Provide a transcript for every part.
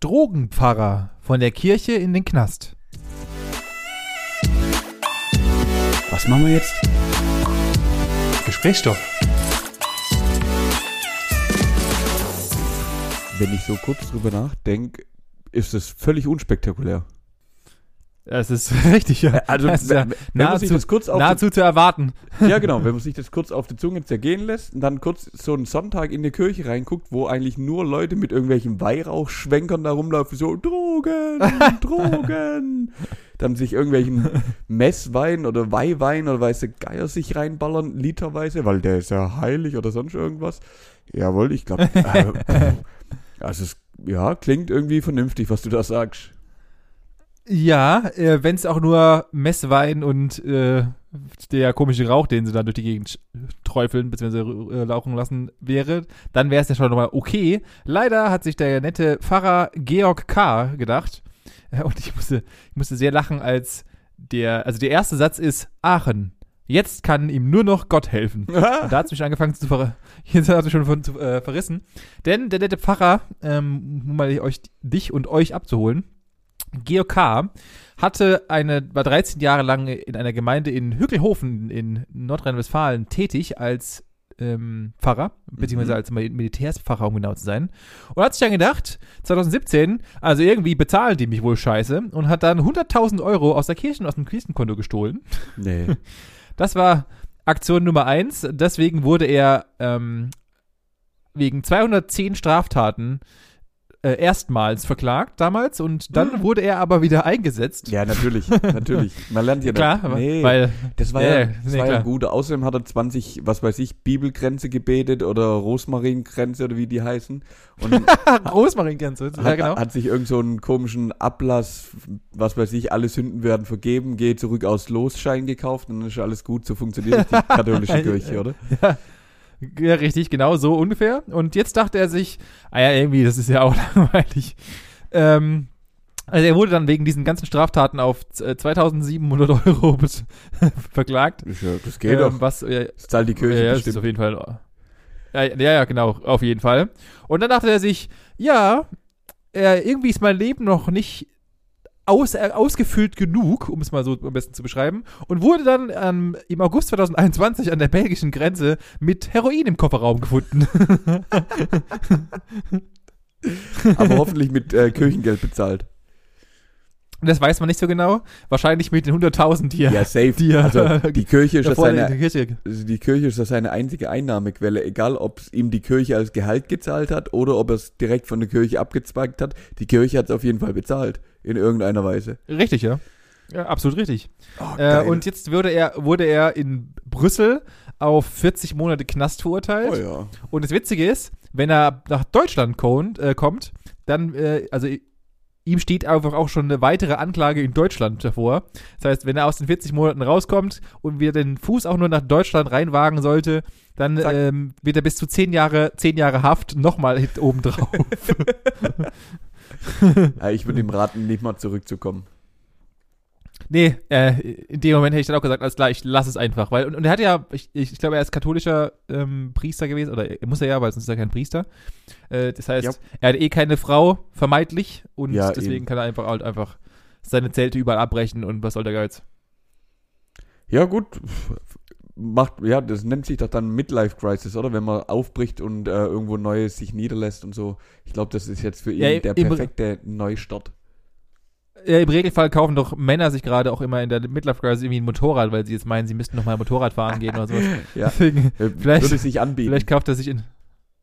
Drogenpfarrer von der Kirche in den Knast. Was machen wir jetzt? Gesprächsstoff. Wenn ich so kurz drüber nachdenke, ist es völlig unspektakulär. Das ist richtig, ja. Also, das ist ja wenn man sich nahezu, das kurz nahezu zu erwarten. ja genau, wenn man sich das kurz auf die Zunge zergehen lässt und dann kurz so einen Sonntag in die Kirche reinguckt, wo eigentlich nur Leute mit irgendwelchen Weihrauchschwenkern da rumlaufen, so Drogen, Drogen, dann sich irgendwelchen Messwein oder Weihwein oder weiße Geier sich reinballern, literweise, weil der ist ja heilig oder sonst irgendwas. Jawohl, ich glaube, äh, also es, ja, klingt irgendwie vernünftig, was du da sagst. Ja, äh, wenn es auch nur Messwein und äh, der komische Rauch, den sie dann durch die Gegend träufeln bzw. Äh, lauchen lassen wäre, dann wäre es ja schon nochmal okay. Leider hat sich der nette Pfarrer Georg K. gedacht, äh, und ich musste, ich musste sehr lachen, als der, also der erste Satz ist Aachen. Jetzt kann ihm nur noch Gott helfen. Und da hat es mich angefangen zu ver Jetzt hat es schon von, zu, äh, verrissen. Denn der nette Pfarrer, ähm, um mal euch, dich und euch abzuholen, Georg K. hatte eine, war 13 Jahre lang in einer Gemeinde in Hückelhofen in Nordrhein-Westfalen tätig als ähm, Pfarrer, beziehungsweise Mhm. als Mil- Militärspfarrer, um genau zu sein. Und hat sich dann gedacht, 2017, also irgendwie bezahlen die mich wohl scheiße und hat dann 100.000 Euro aus der Kirchen, aus dem Kirchenkonto gestohlen. Nee. Das war Aktion Nummer eins. Deswegen wurde er ähm, wegen 210 Straftaten äh, erstmals verklagt damals und dann Hm. wurde er aber wieder eingesetzt. Ja, natürlich, natürlich. Man lernt ja klar, aber- nee, weil das war Ja, ja, das nee, war ja gut. Außerdem hat er 20, was weiß ich, Bibelgrenze gebetet oder Rosmaringrenze oder wie die heißen. Und Rosmaringrenze, ja hat, genau. hat sich irgend so einen komischen Ablass, was weiß ich, alle Sünden werden vergeben, geh zurück aus Losschein gekauft und dann ist alles gut. So funktioniert die katholische Kirche, oder? Ja. ja, richtig, genau so ungefähr. Und jetzt dachte er sich, ah ja, irgendwie, das ist ja auch langweilig. Ähm, also er wurde dann wegen diesen ganzen Straftaten auf äh, 2700 Euro bet- verklagt. Das, ja, das geht ähm, doch. Was, äh, Das zahlt die Kirche ja, ja, das ist bestimmt. auf jeden Fall. Ja, ja, ja, genau, auf jeden Fall. Und dann dachte er sich, ja, äh, irgendwie ist mein Leben noch nicht aus, äh, ausgefüllt genug, um es mal so am besten zu beschreiben, und wurde dann ähm, im August 2021 an der belgischen Grenze mit Heroin im Kofferraum gefunden. Aber hoffentlich mit äh, Kirchengeld bezahlt. Und das weiß man nicht so genau. Wahrscheinlich mit den 100.000, die er Ja, safe. die er also die Kirche ist ja seine, der Kirche. also die Kirche ist seine einzige Einnahmequelle, egal ob es ihm die Kirche als Gehalt gezahlt hat oder ob er es direkt von der Kirche abgezweigt hat. Die Kirche hat es auf jeden Fall bezahlt, in irgendeiner Weise. Richtig, ja. Ja, absolut richtig. Oh, Äh, und jetzt wurde er, wurde er in Brüssel auf 40 Monate Knast verurteilt. oh ja. Und das Witzige ist, wenn er nach Deutschland kommt, äh, kommt dann, äh, also ihm steht einfach auch schon eine weitere Anklage in Deutschland davor. Das heißt, wenn er aus den 40 Monaten rauskommt und wir den Fuß auch nur nach Deutschland reinwagen sollte, dann ähm, wird er bis zu 10 Jahre, 10 Jahre Haft nochmal hit oben drauf. Ja, ich würde ihm raten, nicht mal zurückzukommen. Nee, äh, in dem Moment hätte ich dann auch gesagt, alles klar, ich lass es einfach. Weil, und, und er hat ja, ich, ich glaube, er ist katholischer ähm, Priester gewesen, oder er muss er ja, weil sonst ist er kein Priester. Äh, das heißt, Ja. er hat eh keine Frau, vermeintlich, und Ja, deswegen eben. kann er einfach halt einfach seine Zelte überall abbrechen und was soll der Geiz? Ja, gut. Macht, ja, das nennt sich doch dann Midlife Crisis, oder? Wenn man aufbricht und äh, irgendwo Neues sich niederlässt und so. Ich glaube, das ist jetzt für ihn Ja, der perfekte Neustart. Im Regelfall kaufen doch Männer sich gerade auch immer in der Midlife Crisis irgendwie ein Motorrad, weil sie jetzt meinen, sie müssten noch mal Motorrad fahren gehen oder sowas. Ja. Deswegen, Äh, Vielleicht- würde sich anbieten. vielleicht kauft er sich in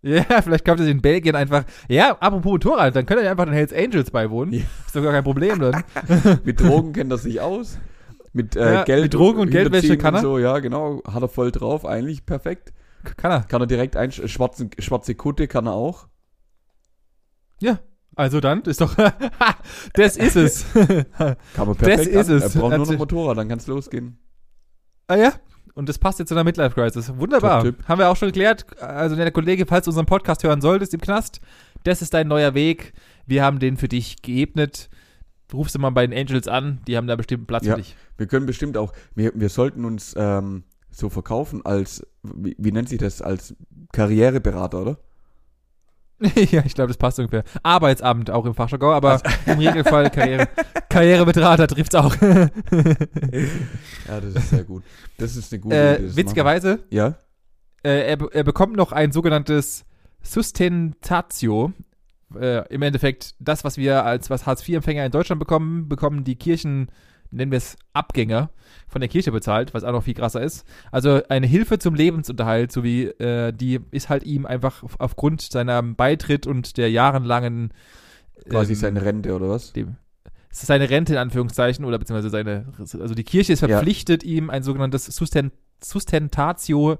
ja, vielleicht kauft er sich in Belgien einfach. Ja, apropos Motorrad, dann könnte er ja einfach den Hells Angels beiwohnen. Ja. Ist doch gar kein Problem dann. Mit Drogen kennt er sich aus. Mit äh, Ja, Geld. mit Drogen und Geldwäsche kann er. So, ja, genau. Hat er voll drauf. Eigentlich perfekt. Kann er. Kann er direkt ein schwarze, schwarze Kutte kann er auch. Ja. Also dann, ist doch. das ist es. Kann man perfekt. ist an. es. Er braucht nur noch Motorrad, dann kann es losgehen. ah ja. Und das passt jetzt zu einer Midlife Crisis. Wunderbar. Haben wir auch schon geklärt. Also, der Kollege, falls du unseren Podcast hören solltest im Knast, das ist dein neuer Weg. Wir haben den für dich geebnet. Rufst du mal bei den Angels an, die haben da bestimmt Platz Ja. für dich. Wir können bestimmt auch, wir, wir sollten uns ähm, so verkaufen als, wie, wie nennt sich das, als Karriereberater, oder? ja, ich glaube, das passt ungefähr. Arbeitsamt auch im Fachjargon, aber im Regelfall Karriere, Karriereberater trifft's auch. Ja, das ist sehr gut. Das ist eine gute äh, Idee, witzigerweise. Ja? äh, er, er bekommt noch ein sogenanntes Sustentatio. Äh, Im Endeffekt das, was wir als was Hartz-IV-Empfänger in Deutschland bekommen, bekommen die Kirchen, nennen wir es Abgänger, von der Kirche bezahlt, was auch noch viel krasser ist. Also eine Hilfe zum Lebensunterhalt, sowie äh, die ist halt ihm einfach auf- aufgrund seiner Beitritt und der jahrelangen Quasi ähm, seine Rente oder was? dem, es ist seine Rente in Anführungszeichen oder beziehungsweise seine, also die Kirche ist Ja. verpflichtet, ihm ein sogenanntes Susten, Sustentatio,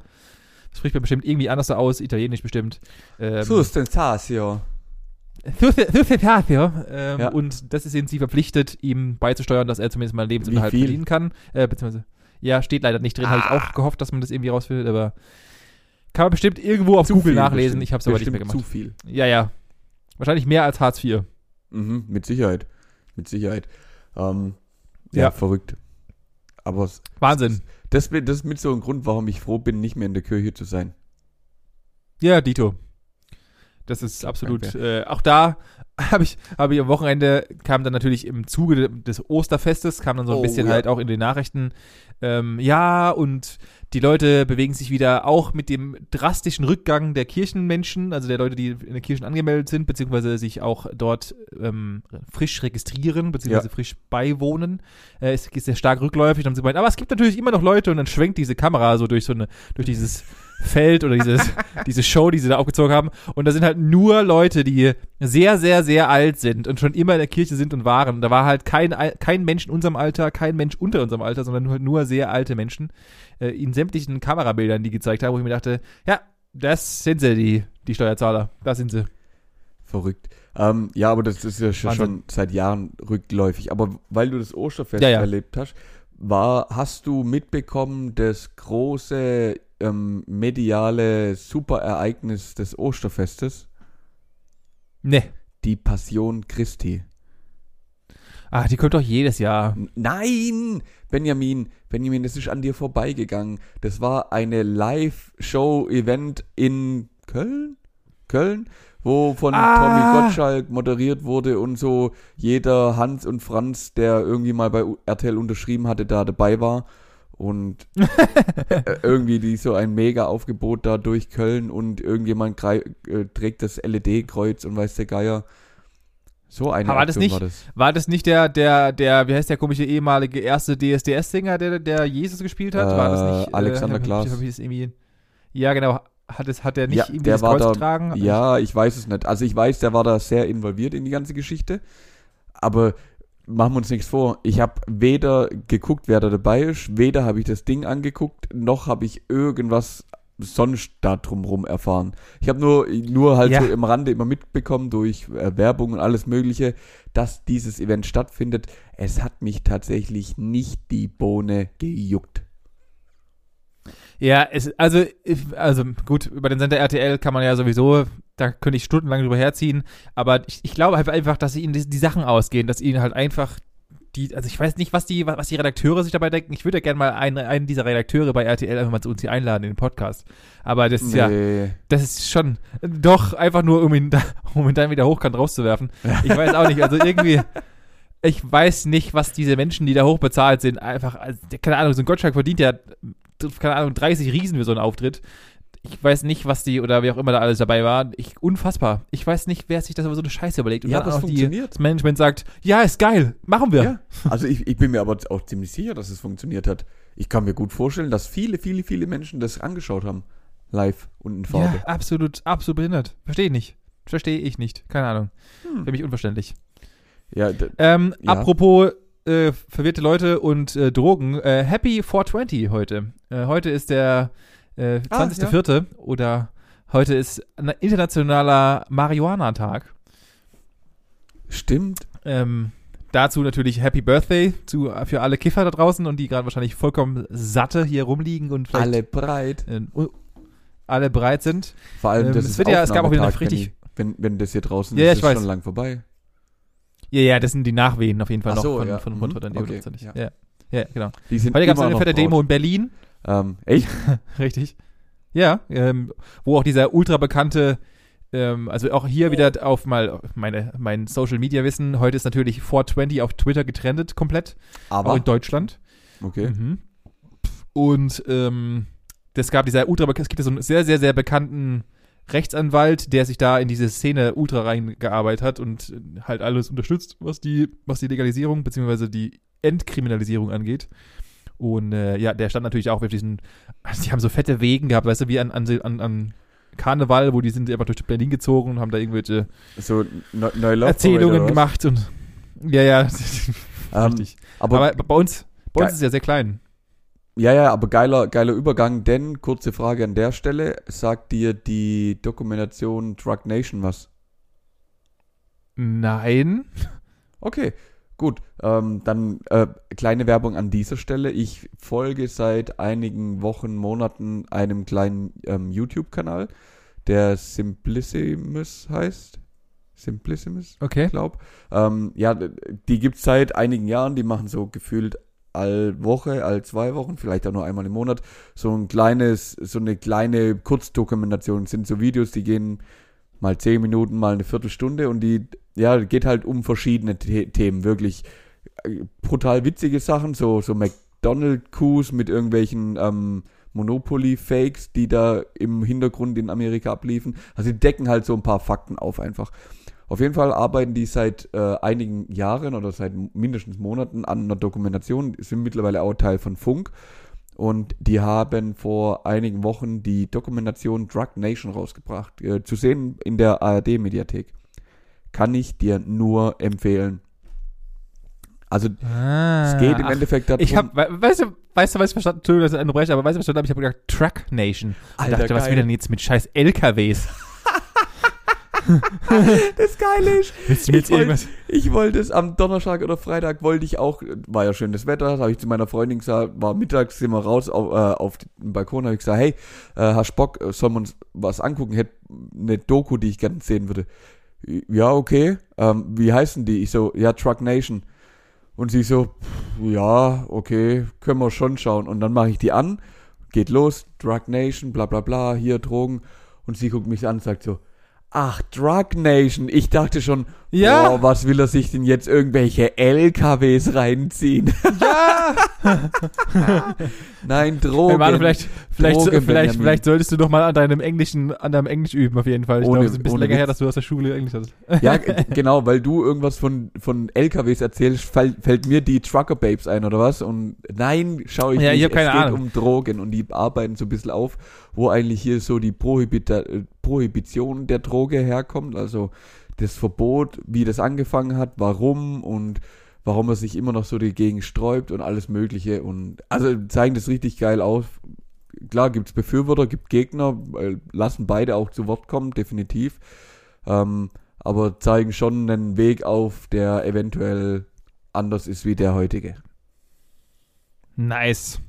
das spricht man bestimmt irgendwie anders aus, italienisch bestimmt. Ähm, Sustentatio. Sustentatio. Ähm, Ja. Und das ist ihnen sie verpflichtet, ihm beizusteuern, dass er zumindest mal einen Lebensunterhalt verdienen kann. Äh, beziehungsweise, ja, steht leider nicht drin, habe ich Ah. auch gehofft, dass man das irgendwie rausfindet, aber kann man bestimmt irgendwo auf Zu Google nachlesen. bestimmt. Ich habe es aber nicht mehr gemacht. zu viel. Ja, ja. Wahrscheinlich mehr als Hartz IV. Mhm, mit Sicherheit. Mit Sicherheit. Ähm, ja, Ja. verrückt. Aber es- Wahnsinn. das, das ist mit so ein Grund, warum ich froh bin, nicht mehr in der Kirche zu sein. Ja, Dito. Das ist absolut. Äh, auch da habe ich, habe ich am Wochenende kam dann natürlich im Zuge des Osterfestes kam dann so ein Oh, bisschen ja. halt auch in den Nachrichten. Ähm, ja und die Leute bewegen sich wieder auch mit dem drastischen Rückgang der Kirchenmenschen, also der Leute, die in den Kirchen angemeldet sind, beziehungsweise sich auch dort ähm, frisch registrieren, beziehungsweise Ja. frisch beiwohnen, äh, ist, ist sehr stark rückläufig. Dann haben sie gemeint, aber es gibt natürlich immer noch Leute und dann schwenkt diese Kamera so durch so eine, durch dieses Feld oder dieses, diese Show, die sie da aufgezogen haben. Und da sind halt nur Leute, die sehr, sehr, sehr alt sind und schon immer in der Kirche sind und waren. Und da war halt kein, kein Mensch in unserem Alter, kein Mensch unter unserem Alter, sondern nur, nur sehr alte Menschen äh, in sämtlichen Kamerabildern, die gezeigt haben, wo ich mir dachte, ja, das sind sie, die, die Steuerzahler. Da sind sie. Verrückt. Ähm, ja, aber das ist ja schon, schon seit Jahren rückläufig. Aber weil du das Osterfest Ja, ja. erlebt hast, war, hast du mitbekommen, das große ähm, mediale Superereignis des Osterfestes? Ne. Die Passion Christi. Ah, die kommt doch jedes Jahr. Nein! Benjamin, Benjamin, das ist an dir vorbeigegangen. Das war eine Live-Show-Event in Köln? Köln? Wo von Ah. Tommy Gottschalk moderiert wurde und so jeder Hans und Franz, der irgendwie mal bei RTL unterschrieben hatte, da dabei war. Und äh, irgendwie die so ein mega Aufgebot da durch Köln und irgendjemand äh, trägt das LED-Kreuz und weiß der Geier. So eine war das nicht- war das. War das nicht der, der, der, wie heißt der komische ehemalige erste DSDS-Sänger, der, der Jesus gespielt hat? war das Äh, nicht Alexander hab ich- Klaas. hab ich irgendwie, ja, genau. Hat, es, hat der nicht Ja, irgendwie das Kreuz da- getragen? Ja, ich weiß es nicht. Also ich weiß, der war da sehr involviert in die ganze Geschichte. Aber machen wir uns nichts vor. Ich habe weder geguckt, wer da dabei ist, weder habe ich das Ding angeguckt, noch habe ich irgendwas sonst da drumrum erfahren. Ich habe nur, nur halt Ja. so im Rande immer mitbekommen durch äh, Werbung und alles Mögliche, dass dieses Event stattfindet. Es hat mich tatsächlich nicht die Bohne gejuckt. Ja, es, also, also gut, über den Sender RTL kann man ja sowieso, da könnte ich stundenlang drüber herziehen, aber ich, ich glaube halt einfach, dass ihnen die, die Sachen ausgehen, dass ihnen halt einfach die, also ich weiß nicht, was die, was die Redakteure sich dabei denken. Ich würde ja gerne mal einen, einen dieser Redakteure bei RTL einfach mal zu uns hier einladen in den Podcast. Aber das ist ja, Nee. das ist schon doch einfach nur, um ihn, da, um ihn dann wieder hochkant rauszuwerfen. Ich weiß auch nicht, also irgendwie, ich weiß nicht, was diese Menschen, die da hoch bezahlt sind, einfach, also, keine Ahnung, so ein Gottschalk verdient ja, keine Ahnung, 30 Riesen für so einen Auftritt. Ich weiß nicht, was die oder wer auch immer da alles dabei war. Ich, unfassbar. Ich weiß nicht, wer sich das aber so eine Scheiße überlegt. Und Ja, dann die, funktioniert. das Management sagt, ja, ist geil, machen wir. Ja, also ich, ich bin mir aber auch ziemlich sicher, dass es funktioniert hat. Ich kann mir gut vorstellen, dass viele, viele, viele Menschen das angeschaut haben. Live und in Farbe. Ja, absolut, absolut behindert. Verstehe ich nicht. Verstehe ich nicht. Keine Ahnung. Hm. Für mich unverständlich. Ja, Ähm, Ja. Apropos äh, verwirrte Leute und äh, Drogen. Äh, Happy 420 heute. Äh, heute ist der äh, Ah, 20.04. oder heute ist ein internationaler Marihuana-Tag. stimmt. Ähm, dazu natürlich Happy Birthday zu, für alle Kiffer da draußen und die gerade wahrscheinlich vollkommen satte hier rumliegen und vielleicht Alle breit. äh, alle bereit sind. Vor allem, Ähm, das es wird ja- es gab auch wieder eine richtig-. Wenn, wenn das hier draußen Ja, ja, ist, ich ist weiß. schon lang vorbei. Ja, ja, das sind die Nachwehen auf jeden Fall Ach noch so, von, ja. von Mhm. Motorrad dann die Okay, ja. Ja. ja, genau. Die sind Heute gab es eine fette Demo in Berlin. Ähm, echt? Richtig. Ja, ähm, wo auch dieser ultra bekannte, äh, ähm, also auch hier wieder auf mal meine, mein Social Media Wissen. Heute ist natürlich 420 auf Twitter getrennt komplett. Aber. Auch in Deutschland. Okay. Mhm. Und ähm, das gab dieser ultra, es gibt ja so einen sehr, sehr, sehr bekannten Rechtsanwalt, der sich da in diese Szene ultra reingearbeitet hat und halt alles unterstützt, was die, was die Legalisierung bzw. die Entkriminalisierung angeht. Und äh, ja, der stand natürlich auch auf diesen, also die haben so fette Wegen gehabt, weißt du, wie an, an, an, Karneval, wo die sind einfach durch Berlin gezogen und haben da irgendwelche So ne neue Erzählungen gemacht und ja, ja, Ähm, richtig. aber, Aber, bei uns, bei uns ist es ja sehr klein. ja, ja, aber geiler, geiler Übergang, denn kurze Frage an der Stelle, sagt dir die Dokumentation Drug Nation was? Nein. Okay, gut. Ähm, dann äh, kleine Werbung an dieser Stelle. Ich folge seit einigen Wochen, Monaten einem kleinen ähm, YouTube-Kanal, der Simplissimus heißt. Simplissimus, Okay. glaub. Ähm, ja, die gibt's seit einigen Jahren. Die machen so gefühlt all Woche, all zwei Wochen, vielleicht auch nur einmal im Monat, so ein kleines, so eine kleine Kurzdokumentation. Das sind so Videos, die gehen mal zehn Minuten, mal eine Viertelstunde und die, ja, geht halt um verschiedene The Themen. Wirklich äh, brutal witzige Sachen, so, so McDonald-Coups mit irgendwelchen ähm, Monopoly-Fakes, die da im Hintergrund in Amerika abliefen. Also die decken halt so ein paar Fakten auf einfach. Auf jeden Fall arbeiten die seit äh, einigen Jahren oder seit mindestens Monaten an einer Dokumentation, sind mittlerweile auch Teil von Funk. Und die haben vor einigen Wochen die Dokumentation Drug Nation rausgebracht. Äh, zu sehen in der ARD-Mediathek. Kann ich dir nur empfehlen. Also Ah, es geht im ach, Endeffekt darum. Ich hab, we- weißt du, weißt du, was ich verstanden Entschuldigung, dass ich unterbreche, aber weißt du, was ich verstanden habe? Ich habe gedacht, Truck Nation. Und Alter, dachte, was geil. will denn jetzt mit scheiß LKWs? das Geile ist, Willst du mir Ich wollt-? Ich wollte es am Donnerstag oder Freitag wollte ich auch, war ja schönes Wetter, habe ich zu meiner Freundin gesagt, war mittags sind wir raus auf, äh, auf den Balkon, habe ich gesagt, hey, äh, hast Bock, äh, sollen wir uns was angucken? Hätte eine Doku, die ich gerne sehen würde. Ja, okay. Ähm, wie heißen die? Ich so, ja, Truck Nation. Und sie so, ja, okay, können wir schon schauen. Und dann mache ich die an, geht los, Drug Nation, bla bla bla, hier Drogen. Und sie guckt mich an und sagt so, ach, Drug Nation. Ich dachte schon, Ja. boah, was will er sich denn jetzt irgendwelche LKWs reinziehen? Ja! Nein, Drogen. Hey, Manu, vielleicht, vielleicht, Drogen, vielleicht, vielleicht solltest du doch mal an deinem Englischen, an deinem Englisch üben, auf jeden Fall. Ich Ohne- glaube, es ist ein bisschen länger her, Witz. dass du aus der Schule Englisch hast. Ja, genau, weil du irgendwas von, von LKWs erzählst, fällt, fällt mir die Trucker Babes ein, oder was? Und nein, schau ich Ja, nicht. ich hab keine es geht Ahnung. um Drogen und die arbeiten so ein bisschen auf, wo eigentlich hier so die Prohibita Prohibition der Droge herkommt, also das Verbot, wie das angefangen hat, warum und warum er sich immer noch so dagegen sträubt und alles mögliche und also zeigen das richtig geil aus. Klar gibt's Befürworter, gibt Gegner, lassen beide auch zu Wort kommen, definitiv. Ähm, aber zeigen schon einen Weg auf, der eventuell anders ist wie der heutige. Nice.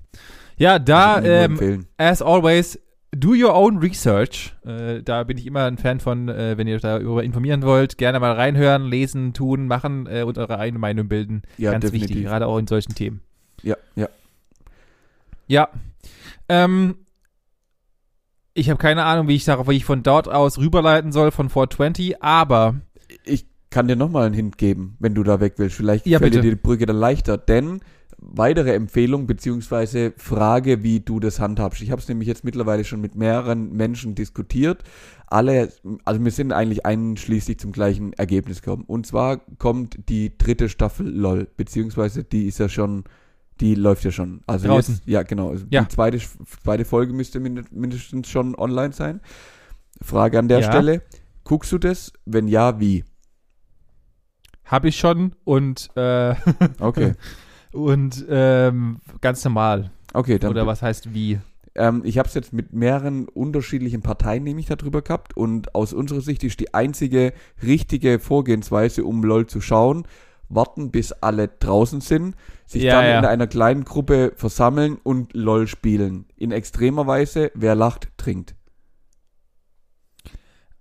Ja, da, ähm, empfehlen. as always, do your own research. Äh, da bin ich immer ein Fan von, äh, wenn ihr euch darüber informieren wollt, gerne mal reinhören, lesen, tun, machen äh, und eure eigene Meinung bilden. Ja, Ganz definitiv. wichtig, gerade auch in solchen Themen. Ja, ja. Ja. Ähm, ich habe keine Ahnung, wie ich darauf, wie ich von dort aus rüberleiten soll von 420, aber Ich kann dir nochmal einen Hint geben, wenn du da weg willst. Vielleicht Ja, fällt dir bitte. die Brücke dann leichter, denn weitere Empfehlung beziehungsweise Frage, wie du das handhabst. Ich habe es nämlich jetzt mittlerweile schon mit mehreren Menschen diskutiert. Alle, also wir sind eigentlich einschließlich zum gleichen Ergebnis gekommen. Und zwar kommt die dritte Staffel LOL, beziehungsweise die ist ja schon, die läuft ja schon. Also Draußen. jetzt, ja genau. Also Ja. Die zweite, zweite Folge müsste min- mindestens schon online sein. Frage an der Ja. Stelle. Guckst du das? Wenn ja, wie? habe ich schon und äh, Okay. Und ähm, ganz normal. Okay, dann Oder was heißt wie? Ähm, ich habe es jetzt mit mehreren unterschiedlichen Parteien nämlich darüber gehabt und aus unserer Sicht ist die einzige richtige Vorgehensweise, um LOL zu schauen, warten bis alle draußen sind, sich Ja, dann ja. in einer kleinen Gruppe versammeln und LOL spielen. In extremer Weise, wer lacht, trinkt.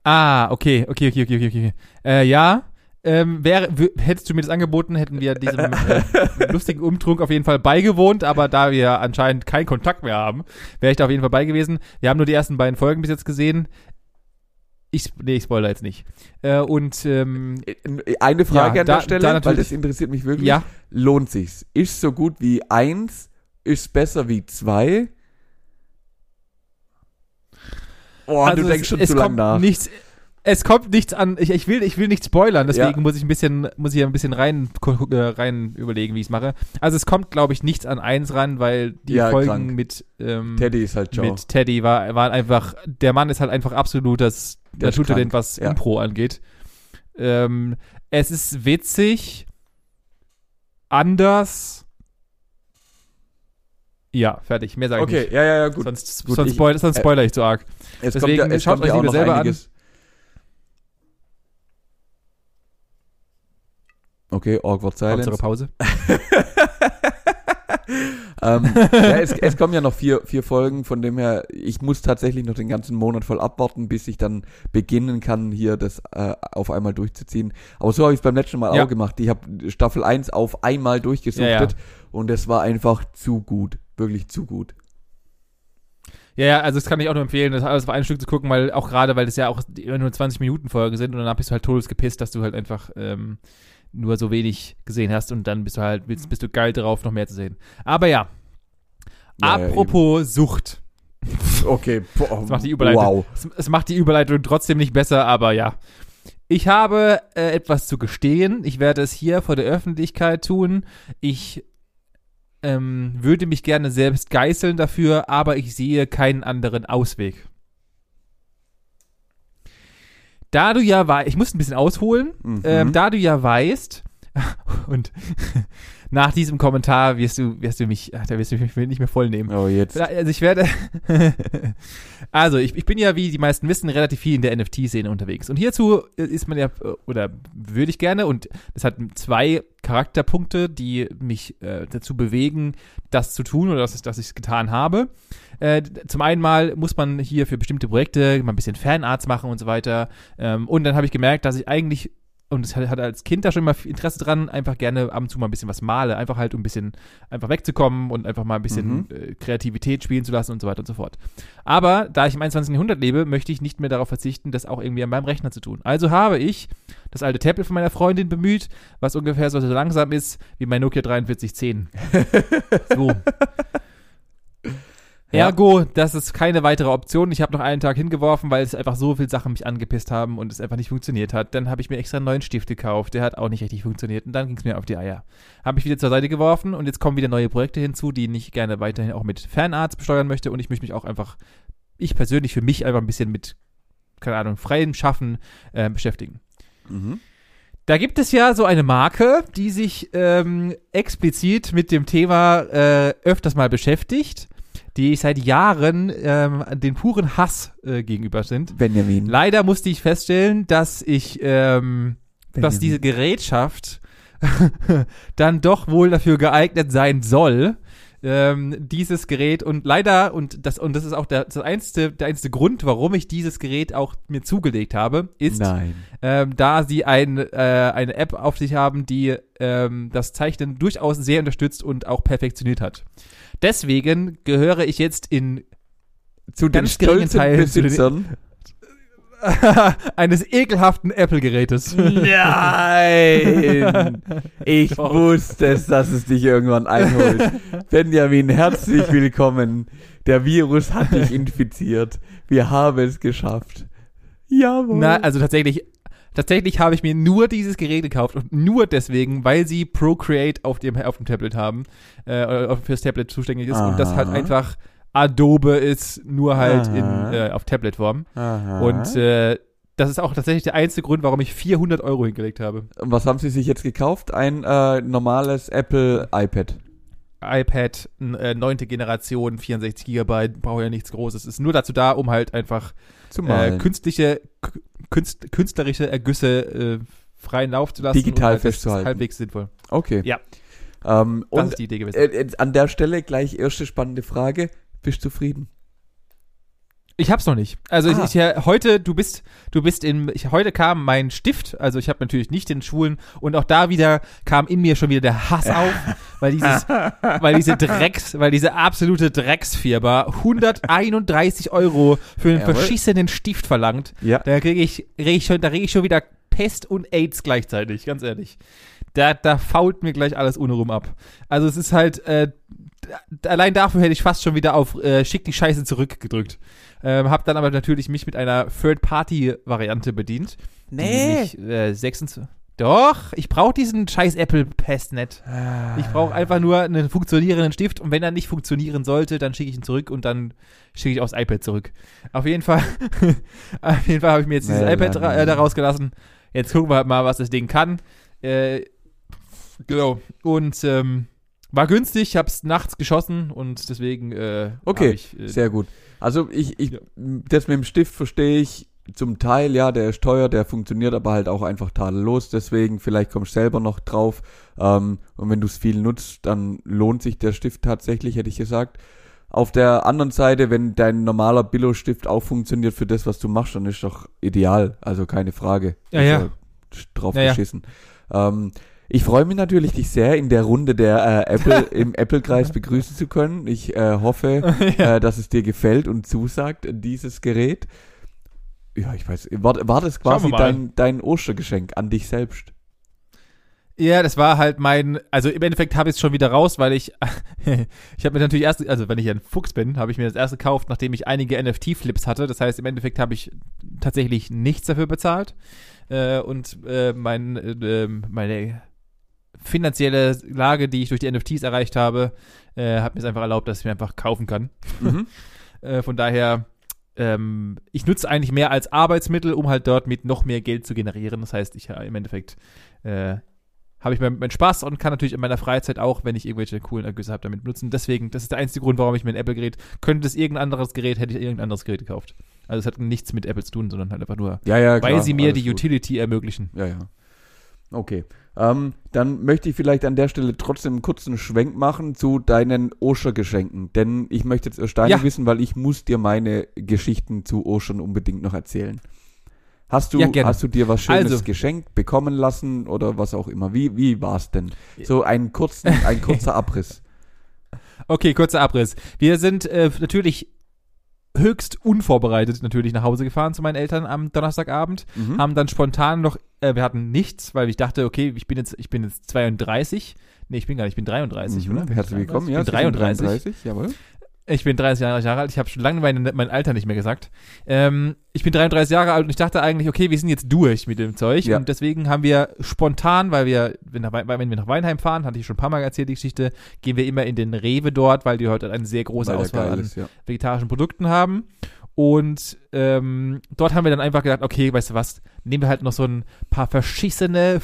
Ah, okay, okay, okay, okay, okay, okay. Äh, ja, ähm, wäre, w- hättest du mir das angeboten, hätten wir diesem äh, lustigen Umtrunk auf jeden Fall beigewohnt, aber da wir anscheinend keinen Kontakt mehr haben, wäre ich da auf jeden Fall bei gewesen. Wir haben nur die ersten beiden Folgen bis jetzt gesehen. Ich, nee, ich spoiler jetzt nicht. Äh, und ähm, Eine Frage Ja, an da- der Stelle, da weil das interessiert mich wirklich. ja, Lohnt sich's? Ist so gut wie eins? Ist besser wie zwei? Oh, also du denkst es, schon es zu lang kommt nach. Nichts, es kommt nichts an. Ich, ich will, ich will nicht spoilern, deswegen Ja. muss ich ein bisschen, muss ich ein bisschen rein, äh, rein überlegen, wie ich es mache. Also es kommt, glaube ich, nichts an eins ran, weil die Ja, Folgen krank. mit ähm, Teddy ist halt Joe. mit Teddy war, waren einfach, der Mann ist halt einfach absolut das Naturtalent, was ja. Impro angeht. Ähm, es ist witzig, anders. Ja, fertig. Mehr sage ich Okay, nicht. ja, ja, ja, gut. Sonst, Gut, sonst, ich- spoil, sonst äh, spoiler ich zu arg. Es deswegen ja, schaut euch lieber selber an. Okay, awkward silence. Hauptsache Pause. ähm, ja, es, es kommen ja noch vier, vier Folgen, von dem her, ich muss tatsächlich noch den ganzen Monat voll abwarten, bis ich dann beginnen kann, hier das äh, auf einmal durchzuziehen. Aber so habe ich es beim letzten Mal Ja. auch gemacht. Ich habe Staffel 1 auf einmal durchgesuchtet Ja, und es war einfach zu gut. Wirklich zu gut. Ja, ja, also das kann ich auch nur empfehlen, das alles auf ein Stück zu gucken, weil auch gerade, weil das ja auch nur 20 Minuten Folgen sind und dann bist du halt todesgepisst, dass du halt einfach ähm, nur so wenig gesehen hast und dann bist du halt, bist, bist du geil drauf, noch mehr zu sehen. Aber ja, Ja, ja, apropos Sucht. Okay, boah, Das macht die Überleitung. wow. Es, es macht die Überleitung trotzdem nicht besser, aber ja. Ich habe äh, etwas zu gestehen. Ich werde es hier vor der Öffentlichkeit tun. Ich ähm, würde mich gerne selbst geißeln dafür, aber ich sehe keinen anderen Ausweg. Da du ja weißt, ich muss ein bisschen ausholen, Mhm. ähm, da du ja weißt, und nach diesem Kommentar wirst du, wirst du mich, ach, da wirst du mich nicht mehr voll nehmen. oh, jetzt. Also ich werde. also ich, ich bin ja, wie die meisten wissen, relativ viel in der NFT-Szene unterwegs. Und hierzu ist man ja, oder würde ich gerne, und das hat zwei Charakterpunkte, die mich äh, dazu bewegen, das zu tun oder dass, dass ich es getan habe. Äh, zum einen mal muss man hier für bestimmte Projekte mal ein bisschen Fanarts machen und so weiter. Ähm, und dann habe ich gemerkt, dass ich eigentlich und es hatte als Kind da schon immer Interesse dran, einfach gerne ab und zu mal ein bisschen was male, einfach halt um ein bisschen einfach wegzukommen und einfach mal ein bisschen Mhm. äh, Kreativität spielen zu lassen und so weiter und so fort. Aber da ich im 21. Jahrhundert lebe, möchte ich nicht mehr darauf verzichten, das auch irgendwie an meinem Rechner zu tun. Also habe ich das alte Tablet von meiner Freundin bemüht, was ungefähr so langsam ist wie mein Nokia 4310. so. Ja. Ergo, das ist keine weitere Option. Ich habe noch einen Tag hingeworfen, weil es einfach so viele Sachen mich angepisst haben und es einfach nicht funktioniert hat. Dann habe ich mir extra einen neuen Stift gekauft, der hat auch nicht richtig funktioniert und dann ging es mir auf die Eier. Habe ich wieder zur Seite geworfen und jetzt kommen wieder neue Projekte hinzu, die ich gerne weiterhin auch mit Fanarts besteuern möchte und ich möchte mich auch einfach, ich persönlich für mich einfach ein bisschen mit, keine Ahnung, freiem Schaffen äh, beschäftigen. Mhm. Da gibt es ja so eine Marke, die sich ähm, explizit mit dem Thema äh, öfters mal beschäftigt, die seit Jahren ähm, den puren Hass äh, gegenüber sind. Benjamin. Leider musste ich feststellen, dass ich, ähm, dass diese Gerätschaft dann doch wohl dafür geeignet sein soll, ähm, dieses Gerät und leider und das und das ist auch der, das einzige, der einzige Grund, warum ich dieses Gerät auch mir zugelegt habe, ist, ähm, da sie ein, äh, eine App auf sich haben, die ähm, das Zeichnen durchaus sehr unterstützt und auch perfektioniert hat. Deswegen gehöre ich jetzt in Zu den Ganz geringen stolzen Teil zu den- Besitzern. eines ekelhaften Apple-Gerätes. Nein! Ich Doch. wusste es, dass es dich irgendwann einholt. Benjamin, herzlich willkommen. Der Virus hat dich infiziert. Wir haben es geschafft. Jawohl. Na, also tatsächlich, tatsächlich habe ich mir nur dieses Gerät gekauft und nur deswegen, weil sie Procreate auf dem, auf dem Tablet haben, äh, fürs Tablet zuständig ist und das halt Aha. einfach Adobe ist, nur halt in, Aha. äh, auf Tablet-Form. Aha. Und äh, das ist auch tatsächlich der einzige Grund, warum ich 400 Euro hingelegt habe. Und was haben Sie sich jetzt gekauft? Ein äh, normales Apple iPad. iPad, äh, neunte Generation, 64 Gigabyte, brauche ja nichts Großes. Ist nur dazu da, um halt einfach äh, künstliche, künst, künstlerische Ergüsse äh, freien Lauf zu lassen. Digital halt, festzuhalten. Halbwegs sinnvoll. okay. Ja. Ähm, Das und ist die Idee gewesen. äh, an der Stelle gleich erste spannende Frage. Bist du zufrieden? Ich hab's noch nicht. Also Ah. ich, ich heute, du bist, du bist in, ich, heute kam mein Stift, also ich habe natürlich nicht den Schulen und auch da wieder kam in mir schon wieder der Hass auf, weil dieses, weil diese Drecks, weil diese absolute Drecksfirma 131 Euro für einen Jawohl. verschissenen Stift verlangt. Ja. Da kriege ich, reg ich schon, da reg ich schon wieder Pest und AIDS gleichzeitig, ganz ehrlich. Da, da fault mir gleich alles ohne rum ab. Also es ist halt, äh, allein dafür hätte ich fast schon wieder auf äh, schick die Scheiße zurückgedrückt. Ähm, hab dann aber natürlich mich mit einer Third-Party-Variante bedient. die Mich, äh, 26, doch, ich brauche diesen scheiß Apple-Pest nicht. Ich brauche einfach nur einen funktionierenden Stift und wenn er nicht funktionieren sollte, dann schicke ich ihn zurück und dann schicke ich aufs iPad zurück. Auf jeden Fall, auf jeden Fall habe ich mir jetzt dieses Melanie. iPad ra äh, da rausgelassen. Jetzt gucken wir halt mal, was das Ding kann. Äh, genau. Und ähm, war günstig, habe es nachts geschossen und deswegen äh, Okay, ich, äh, Sehr gut. Also ich, ich Ja. das mit dem Stift verstehe ich zum Teil, ja, der ist teuer, der funktioniert aber halt auch einfach tadellos, deswegen vielleicht kommst du selber noch drauf. Ähm, und wenn du es viel nutzt, dann lohnt sich der Stift tatsächlich, hätte ich gesagt. Auf der anderen Seite, wenn dein normaler Billo-Stift auch funktioniert für das, was du machst, dann ist doch ideal. Also keine Frage. Ja, ja. Drauf Ja, ja. geschissen. Ähm, ich freue mich natürlich, dich sehr in der Runde der äh, Apple im Apple-Kreis begrüßen zu können. Ich äh, hoffe, ja. äh, dass es dir gefällt und zusagt, dieses Gerät. Ja, ich weiß, war, war das quasi dein, dein Ostergeschenk an dich selbst? Ja, das war halt mein, also im Endeffekt habe ich es schon wieder raus, weil ich, ich habe mir natürlich erst, also wenn ich ein Fuchs bin, habe ich mir das erst gekauft, nachdem ich einige NFT-Flips hatte. Das heißt, im Endeffekt habe ich tatsächlich nichts dafür bezahlt. Äh, und äh, mein, äh, ähm, meine finanzielle Lage, die ich durch die NFTs erreicht habe, äh, hat mir es einfach erlaubt, dass ich mir einfach kaufen kann. Mhm. Äh, von daher, ähm, ich nutze eigentlich mehr als Arbeitsmittel, um halt dort mit noch mehr Geld zu generieren. Das heißt, ich ja, im Endeffekt äh, habe ich meinen meinen Spaß und kann natürlich in meiner Freizeit auch, wenn ich irgendwelche coolen Ergüsse habe, damit nutzen. Deswegen, das ist der einzige Grund, warum ich mir ein Apple-Gerät, könnte es irgendein anderes Gerät, hätte ich irgendein anderes Gerät gekauft. Also es hat nichts mit Apple zu tun, sondern halt einfach nur, Ja, ja, weil klar, sie mir die gut. Utility ermöglichen. Ja, ja. Okay. Ähm, dann möchte ich vielleicht an der Stelle trotzdem einen kurzen Schwenk machen zu deinen Oschergeschenken. Denn ich möchte jetzt erst deine Ja. wissen, weil ich muss dir meine Geschichten zu Oschern unbedingt noch erzählen. Hast du, Ja, hast du dir was Schönes Also. geschenkt bekommen lassen oder was auch immer? Wie, wie war's denn? So einen kurzen, ein kurzer Abriss. Okay, kurzer Abriss. Wir sind äh, natürlich höchst unvorbereitet natürlich nach Hause gefahren zu meinen Eltern am Donnerstagabend. Mhm. haben dann spontan noch, äh, wir hatten nichts, weil ich dachte, okay, ich bin jetzt, ich bin jetzt 32. Nee, ich bin gar nicht, ich bin 33, Mhm. oder? Herzlich willkommen. Ich Ja, bin Sie sind 33. 33, jawohl. Ich bin 30 Jahre alt. Ich habe schon lange meine, mein Alter nicht mehr gesagt. Ähm, ich bin 33 Jahre alt und ich dachte eigentlich, okay, wir sind jetzt durch mit dem Zeug. Ja. Und deswegen haben wir spontan, weil wir, wenn, wenn wir nach Weinheim fahren, hatte ich schon ein paar Mal erzählt, die Geschichte, gehen wir immer in den Rewe dort, weil die heute eine sehr große Weil Auswahl an ist, ja. vegetarischen Produkten haben. Und ähm, dort haben wir dann einfach gedacht, okay, weißt du was, nehmen wir halt noch so ein paar verschissene,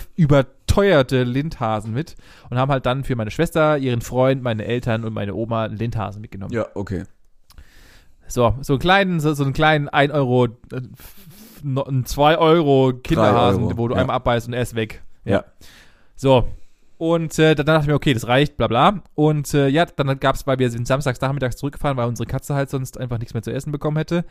überteuerte Lindhasen mit und haben halt dann für meine Schwester, ihren Freund, meine Eltern und meine Oma einen Lindhasen mitgenommen. Ja, okay. So, so einen kleinen, so, so einen kleinen 1 Euro, äh, einen 2 Euro Kinderhasen, Euro, wo du ja. einmal abbeißt und er ist weg. Ja. So. Und äh, dann dachte ich mir, okay, das reicht, bla bla. Und äh, ja, dann gab es, weil wir sind samstags nachmittags zurückgefahren, weil unsere Katze halt sonst einfach nichts mehr zu essen bekommen hätte.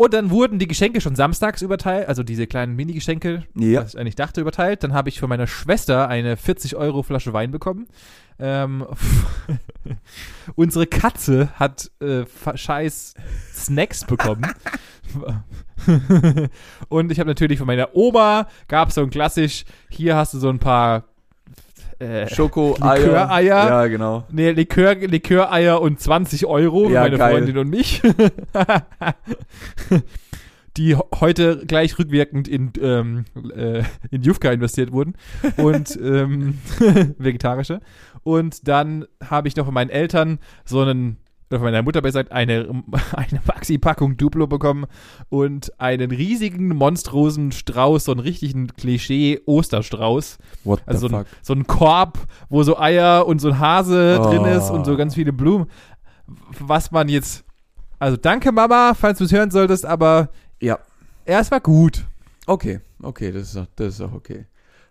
Und dann wurden die Geschenke schon samstags überteilt, also diese kleinen Mini-Geschenke, Ja. was ich eigentlich dachte, überteilt. Dann habe ich von meiner Schwester eine 40 Euro Flasche Wein bekommen. Ähm, unsere Katze hat äh, scheiß Snacks bekommen. Und ich habe natürlich von meiner Oma, gab es so ein klassisch, hier hast du so ein paar äh, Schoko-Eier. Liköreier. Ja, genau. Nee, Likör, Liköreier und 20 Euro für Ja, meine geil. Freundin und mich. Die heute gleich rückwirkend in, ähm, äh, in Jufka investiert wurden. Und ähm, vegetarische. Und dann habe ich noch von meinen Eltern so einen, oder von meiner Mutter besser gesagt, eine, eine Maxi-Packung Duplo bekommen und einen riesigen, monströsen Strauß, so einen richtigen Klischee-Osterstrauß. Also so ein, so ein Korb, wo so Eier und so ein Hase Oh. drin ist und so ganz viele Blumen. Was man jetzt. Also danke Mama, falls du es hören solltest, aber Ja. ja, es war gut. Okay, okay, das ist auch, das ist auch okay.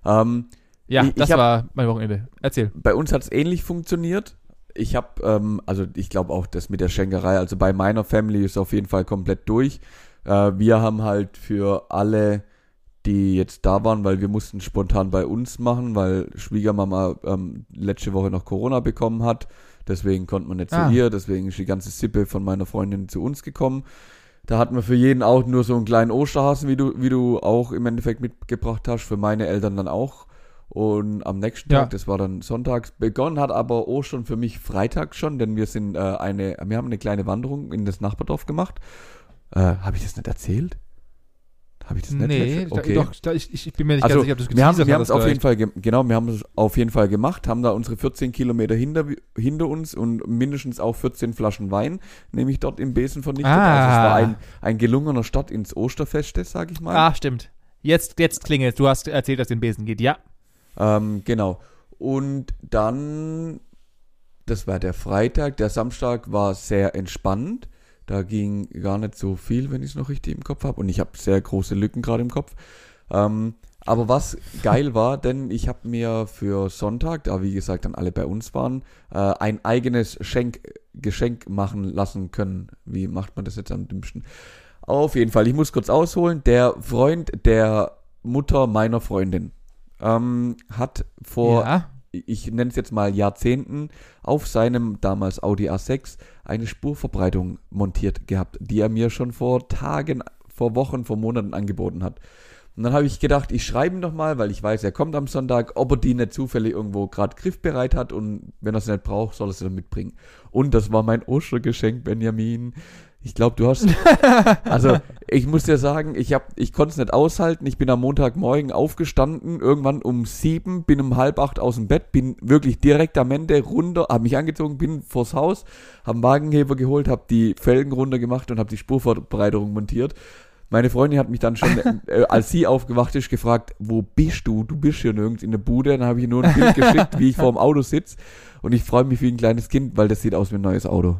Ähm, Ja, Ich- ich das hab- war mein Wochenende. Erzähl. bei uns hat es ähnlich funktioniert. Ich habe, ähm, also ich glaube auch, das mit der Schenkerei, also bei meiner Family ist auf jeden Fall komplett durch. Äh, wir haben halt für alle, die jetzt da waren, weil wir mussten spontan bei uns machen, weil Schwiegermama ähm, letzte Woche noch Corona bekommen hat. Deswegen konnte man nicht Ah. zu ihr, deswegen ist die ganze Sippe von meiner Freundin zu uns gekommen. Da hatten wir für jeden auch nur so einen kleinen Osterhasen, wie du, wie du auch im Endeffekt mitgebracht hast, für meine Eltern dann auch. Und am nächsten Ja. Tag, das war dann sonntags, begonnen hat aber Ostern für mich Freitag schon, denn wir sind äh, eine, wir haben eine kleine Wanderung in das Nachbardorf gemacht. Äh, Habe ich das nicht erzählt? Habe ich das nicht? nee, letzte- da- doch, da, ich, ich bin mir nicht also, ganz sicher, ob du es geteasert wir haben es auf jeden. Fall, ge- genau, wir haben es auf jeden Fall gemacht, haben da unsere 14 Kilometer hinter, hinter uns und mindestens auch 14 Flaschen Wein, nämlich dort im Besen vernichtet. Ah. Also es war ein, ein gelungener Start ins Osterfeste, sag ich mal. Ah, stimmt. Jetzt, jetzt klingelt Du hast erzählt, dass es den Besen geht. Ja. Ähm, genau. Und dann, das war der Freitag, der Samstag war sehr entspannt. Da ging gar nicht so viel, wenn ich es noch richtig im Kopf habe. Und ich habe sehr große Lücken gerade im Kopf. Ähm, aber was geil war, denn ich habe mir für Sonntag, da wie gesagt dann alle bei uns waren, äh, ein eigenes Schenk, Geschenk machen lassen können. Wie macht man das jetzt am dümmsten? Auf jeden Fall, ich muss kurz ausholen. Der Freund der Mutter meiner Freundin ähm, hat vor ja. ich nenne es jetzt mal Jahrzehnten, auf seinem damals Audi A6 eine Spurverbreitung montiert gehabt, die er mir schon vor Tagen, vor Wochen, vor Monaten angeboten hat. Und dann habe ich gedacht, ich schreibe ihm doch mal, weil ich weiß, er kommt am Sonntag, ob er die nicht zufällig irgendwo gerade griffbereit hat und wenn er sie nicht braucht, soll er sie dann mitbringen. Und das war mein Ostergeschenk, Benjamin. Ich glaube, du hast. Also, ich muss dir sagen, ich hab, ich konnte es nicht aushalten. Ich bin am Montagmorgen aufgestanden, irgendwann um sieben, bin um halb acht aus dem Bett, bin wirklich direkt am Ende runter, habe mich angezogen, bin vors Haus, habe einen Wagenheber geholt, habe die Felgen runtergemacht und habe die Spurverbreiterung montiert. Meine Freundin hat mich dann schon, äh, als sie aufgewacht ist, gefragt, wo bist du? Du bist hier nirgends in der Bude. Dann habe ich ihr nur ein Bild geschickt, wie ich vor dem Auto sitze. Und ich freue mich wie ein kleines Kind, weil das sieht aus wie ein neues Auto.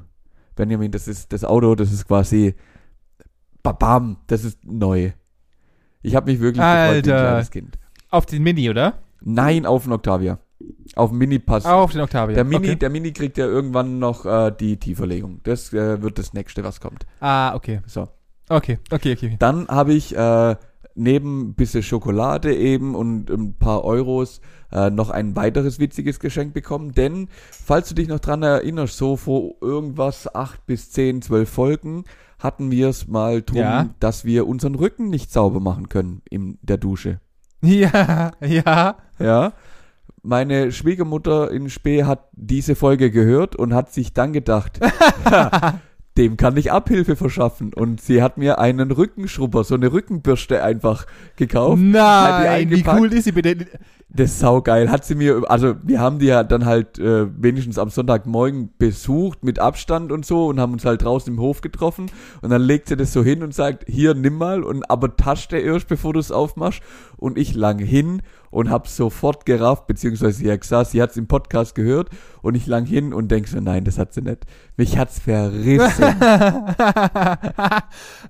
Benjamin, das ist das Auto, das ist quasi Babam, das ist neu. Ich habe mich wirklich gefreut wie ein Alter. kleines Kind. Auf den Mini, oder? Nein, auf den Octavia. Auf dem Mini-Pass. Auf den Octavia. der, Mini, Okay. der Mini kriegt ja irgendwann noch äh, die Tieferlegung. Das äh, wird das nächste, was kommt. Ah, okay. So. Okay, okay, okay. Dann habe ich äh, neben ein bisschen Schokolade eben und ein paar Euros äh, noch ein weiteres witziges Geschenk bekommen. Denn, falls du dich noch dran erinnerst, so vor irgendwas acht bis zehn, zwölf Folgen hatten wir es mal drum, Ja. dass wir unseren Rücken nicht sauber machen können in der Dusche. Ja, ja. Ja. Meine Schwiegermutter in Spee hat diese Folge gehört und hat sich dann gedacht, "Ha, dem kann ich Abhilfe verschaffen. Und sie hat mir einen Rückenschrubber, so eine Rückenbürste einfach gekauft. Nein, wie cool ist sie bitte? Das ist saugeil. Hat sie mir, also wir haben die ja dann halt äh, wenigstens am Sonntagmorgen besucht mit Abstand und so und haben uns halt draußen im Hof getroffen und dann legt sie das so hin und sagt, hier nimm mal und aber taschte erst, bevor du es aufmachst und ich lang hin und hab sofort gerafft, beziehungsweise sie hat gesagt, sie hat's im Podcast gehört und ich lang hin und denk so, nein, das hat sie nicht. Mich hat's verrissen.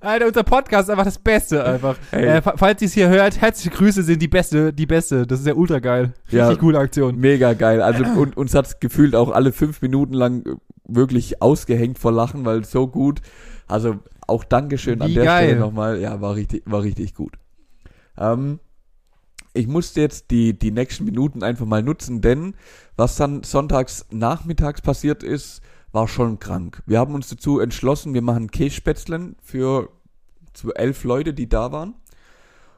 Alter, unser Podcast ist einfach das Beste einfach. Äh, fa- falls ihr es hier hört, herzliche Grüße sind die beste, die beste. Das ist ja ultra geil. Richtig Ja. coole Aktion. Mega geil. Also und uns hat's gefühlt auch alle fünf Minuten lang äh, wirklich ausgehängt vor Lachen, weil so gut. Also auch Dankeschön an Wie der geil. Stelle nochmal. Ja, war richtig, war richtig gut. Ähm, ich musste jetzt die, die nächsten Minuten einfach mal nutzen, denn was dann sonntags nachmittags passiert ist, war schon krank. Wir haben uns dazu entschlossen, wir machen Kässpätzlen für zu elf Leute, die da waren.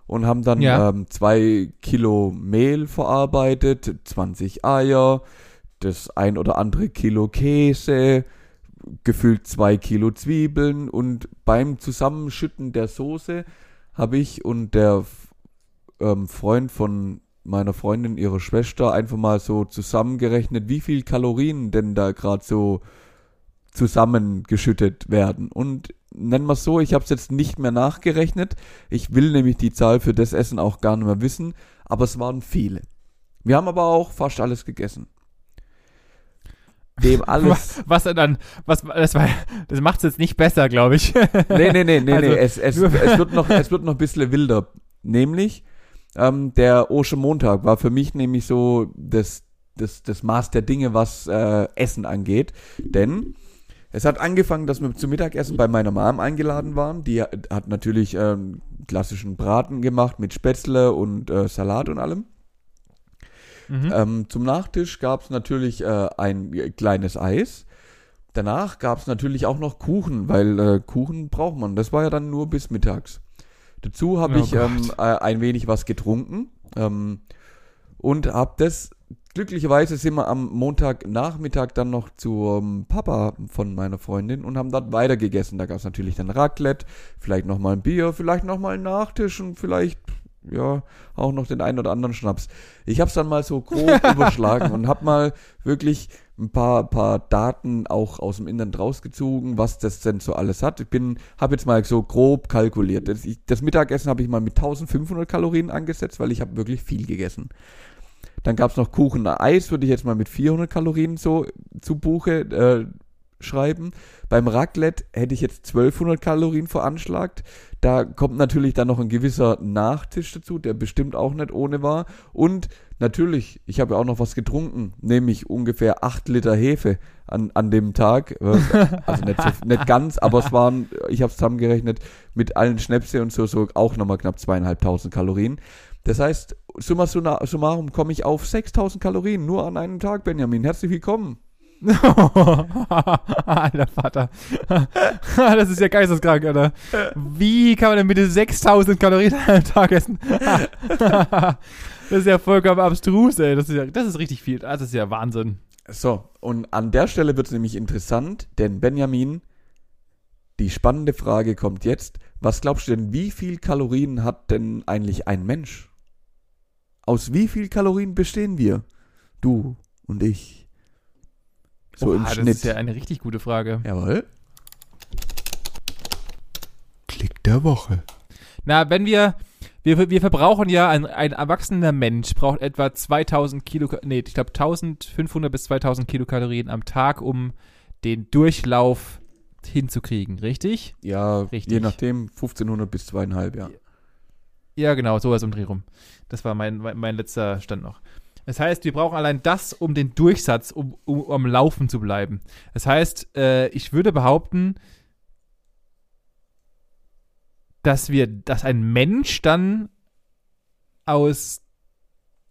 Und haben dann Ja. ähm, zwei Kilo Mehl verarbeitet, 20 Eier, das ein oder andere Kilo Käse, gefühlt zwei Kilo Zwiebeln und beim Zusammenschütten der Soße habe ich und der ähm, Freund von meiner Freundin, ihrer Schwester, einfach mal so zusammengerechnet, wie viel Kalorien denn da gerade so zusammengeschüttet werden. Und nennen wir es so, ich habe es jetzt nicht mehr nachgerechnet. Ich will nämlich die Zahl für das Essen auch gar nicht mehr wissen, aber es waren viele. Wir haben aber auch fast alles gegessen. Dem alles. Was dann, was, das war, das macht's jetzt nicht besser, glaube ich. Nee, nee, nee, nee, Also, nee. Es, es, es, wird noch, es wird noch ein bisschen wilder. Nämlich, ähm, der Ostermontag war für mich nämlich so das das, das Maß der Dinge, was äh, Essen angeht. Denn es hat angefangen, dass wir zum Mittagessen bei meiner Mom eingeladen waren. Die hat natürlich ähm, klassischen Braten gemacht mit Spätzle und äh, Salat und allem. Mhm. Ähm, zum Nachtisch gab es natürlich äh, ein kleines Eis. Danach gab es natürlich auch noch Kuchen, weil äh, Kuchen braucht man. Das war ja dann nur bis mittags. Dazu habe Oh ich ähm, äh, ein wenig was getrunken ähm, und habe das. Glücklicherweise sind wir am Montagnachmittag dann noch zum Papa von meiner Freundin und haben dort weiter gegessen. Da gab es natürlich dann Raclette, vielleicht nochmal ein Bier, vielleicht nochmal einen Nachtisch und vielleicht ja auch noch den einen oder anderen Schnaps. Ich habe es dann mal so grob überschlagen und habe mal wirklich ein paar, paar Daten auch aus dem Internet rausgezogen, was das denn so alles hat. Ich bin, habe jetzt mal so grob kalkuliert. Das, ich, das Mittagessen habe ich mal mit 1500 Kalorien angesetzt, weil ich habe wirklich viel gegessen. Dann gab es noch Kuchen, Eis, würde ich jetzt mal mit 400 Kalorien so zu Buche äh, schreiben. Beim Raclette hätte ich jetzt 1200 Kalorien veranschlagt. Da kommt natürlich dann noch ein gewisser Nachtisch dazu, der bestimmt auch nicht ohne war. Und natürlich, ich habe ja auch noch was getrunken, nämlich ungefähr 8 Liter Hefe an, an dem Tag. Äh, Also nicht, so, nicht ganz, aber es waren, ich habe es zusammengerechnet, mit allen Schnäpse und so, so auch nochmal knapp zweieinhalbtausend Kalorien. Das heißt, summa summa- summarum komme ich auf 6000 Kalorien nur an einem Tag, Benjamin. Herzlich willkommen. Alter Vater. das ist ja geisteskrank, Alter. Wie kann man denn bitte 6000 Kalorien am Tag essen? das ist ja vollkommen abstrus, ey. Das ist, ja, das ist richtig viel. Das ist ja Wahnsinn. So, und an der Stelle wird es nämlich interessant, denn Benjamin, die spannende Frage kommt jetzt. Was glaubst du denn, wie viel Kalorien hat denn eigentlich ein Mensch? Aus wie viel Kalorien bestehen wir? Du und ich. So im Oha, Schnitt. Das ist ja eine richtig gute Frage. Jawohl. Klick der Woche. Na, wenn wir, wir, wir verbrauchen ja, ein, ein erwachsener Mensch braucht etwa 2000 Kilo, nee, ich glaube 1500 bis 2000 Kilokalorien am Tag, um den Durchlauf hinzukriegen, richtig? Ja, Richtig. je nachdem 1500 bis zweieinhalb, ja. Ja, genau, sowas um Dreh rum. Das war mein, mein, mein letzter Stand noch. Das heißt, wir brauchen allein das, um den Durchsatz, um, um, um am Laufen zu bleiben. Das heißt, äh, ich würde behaupten, dass wir, dass ein Mensch dann aus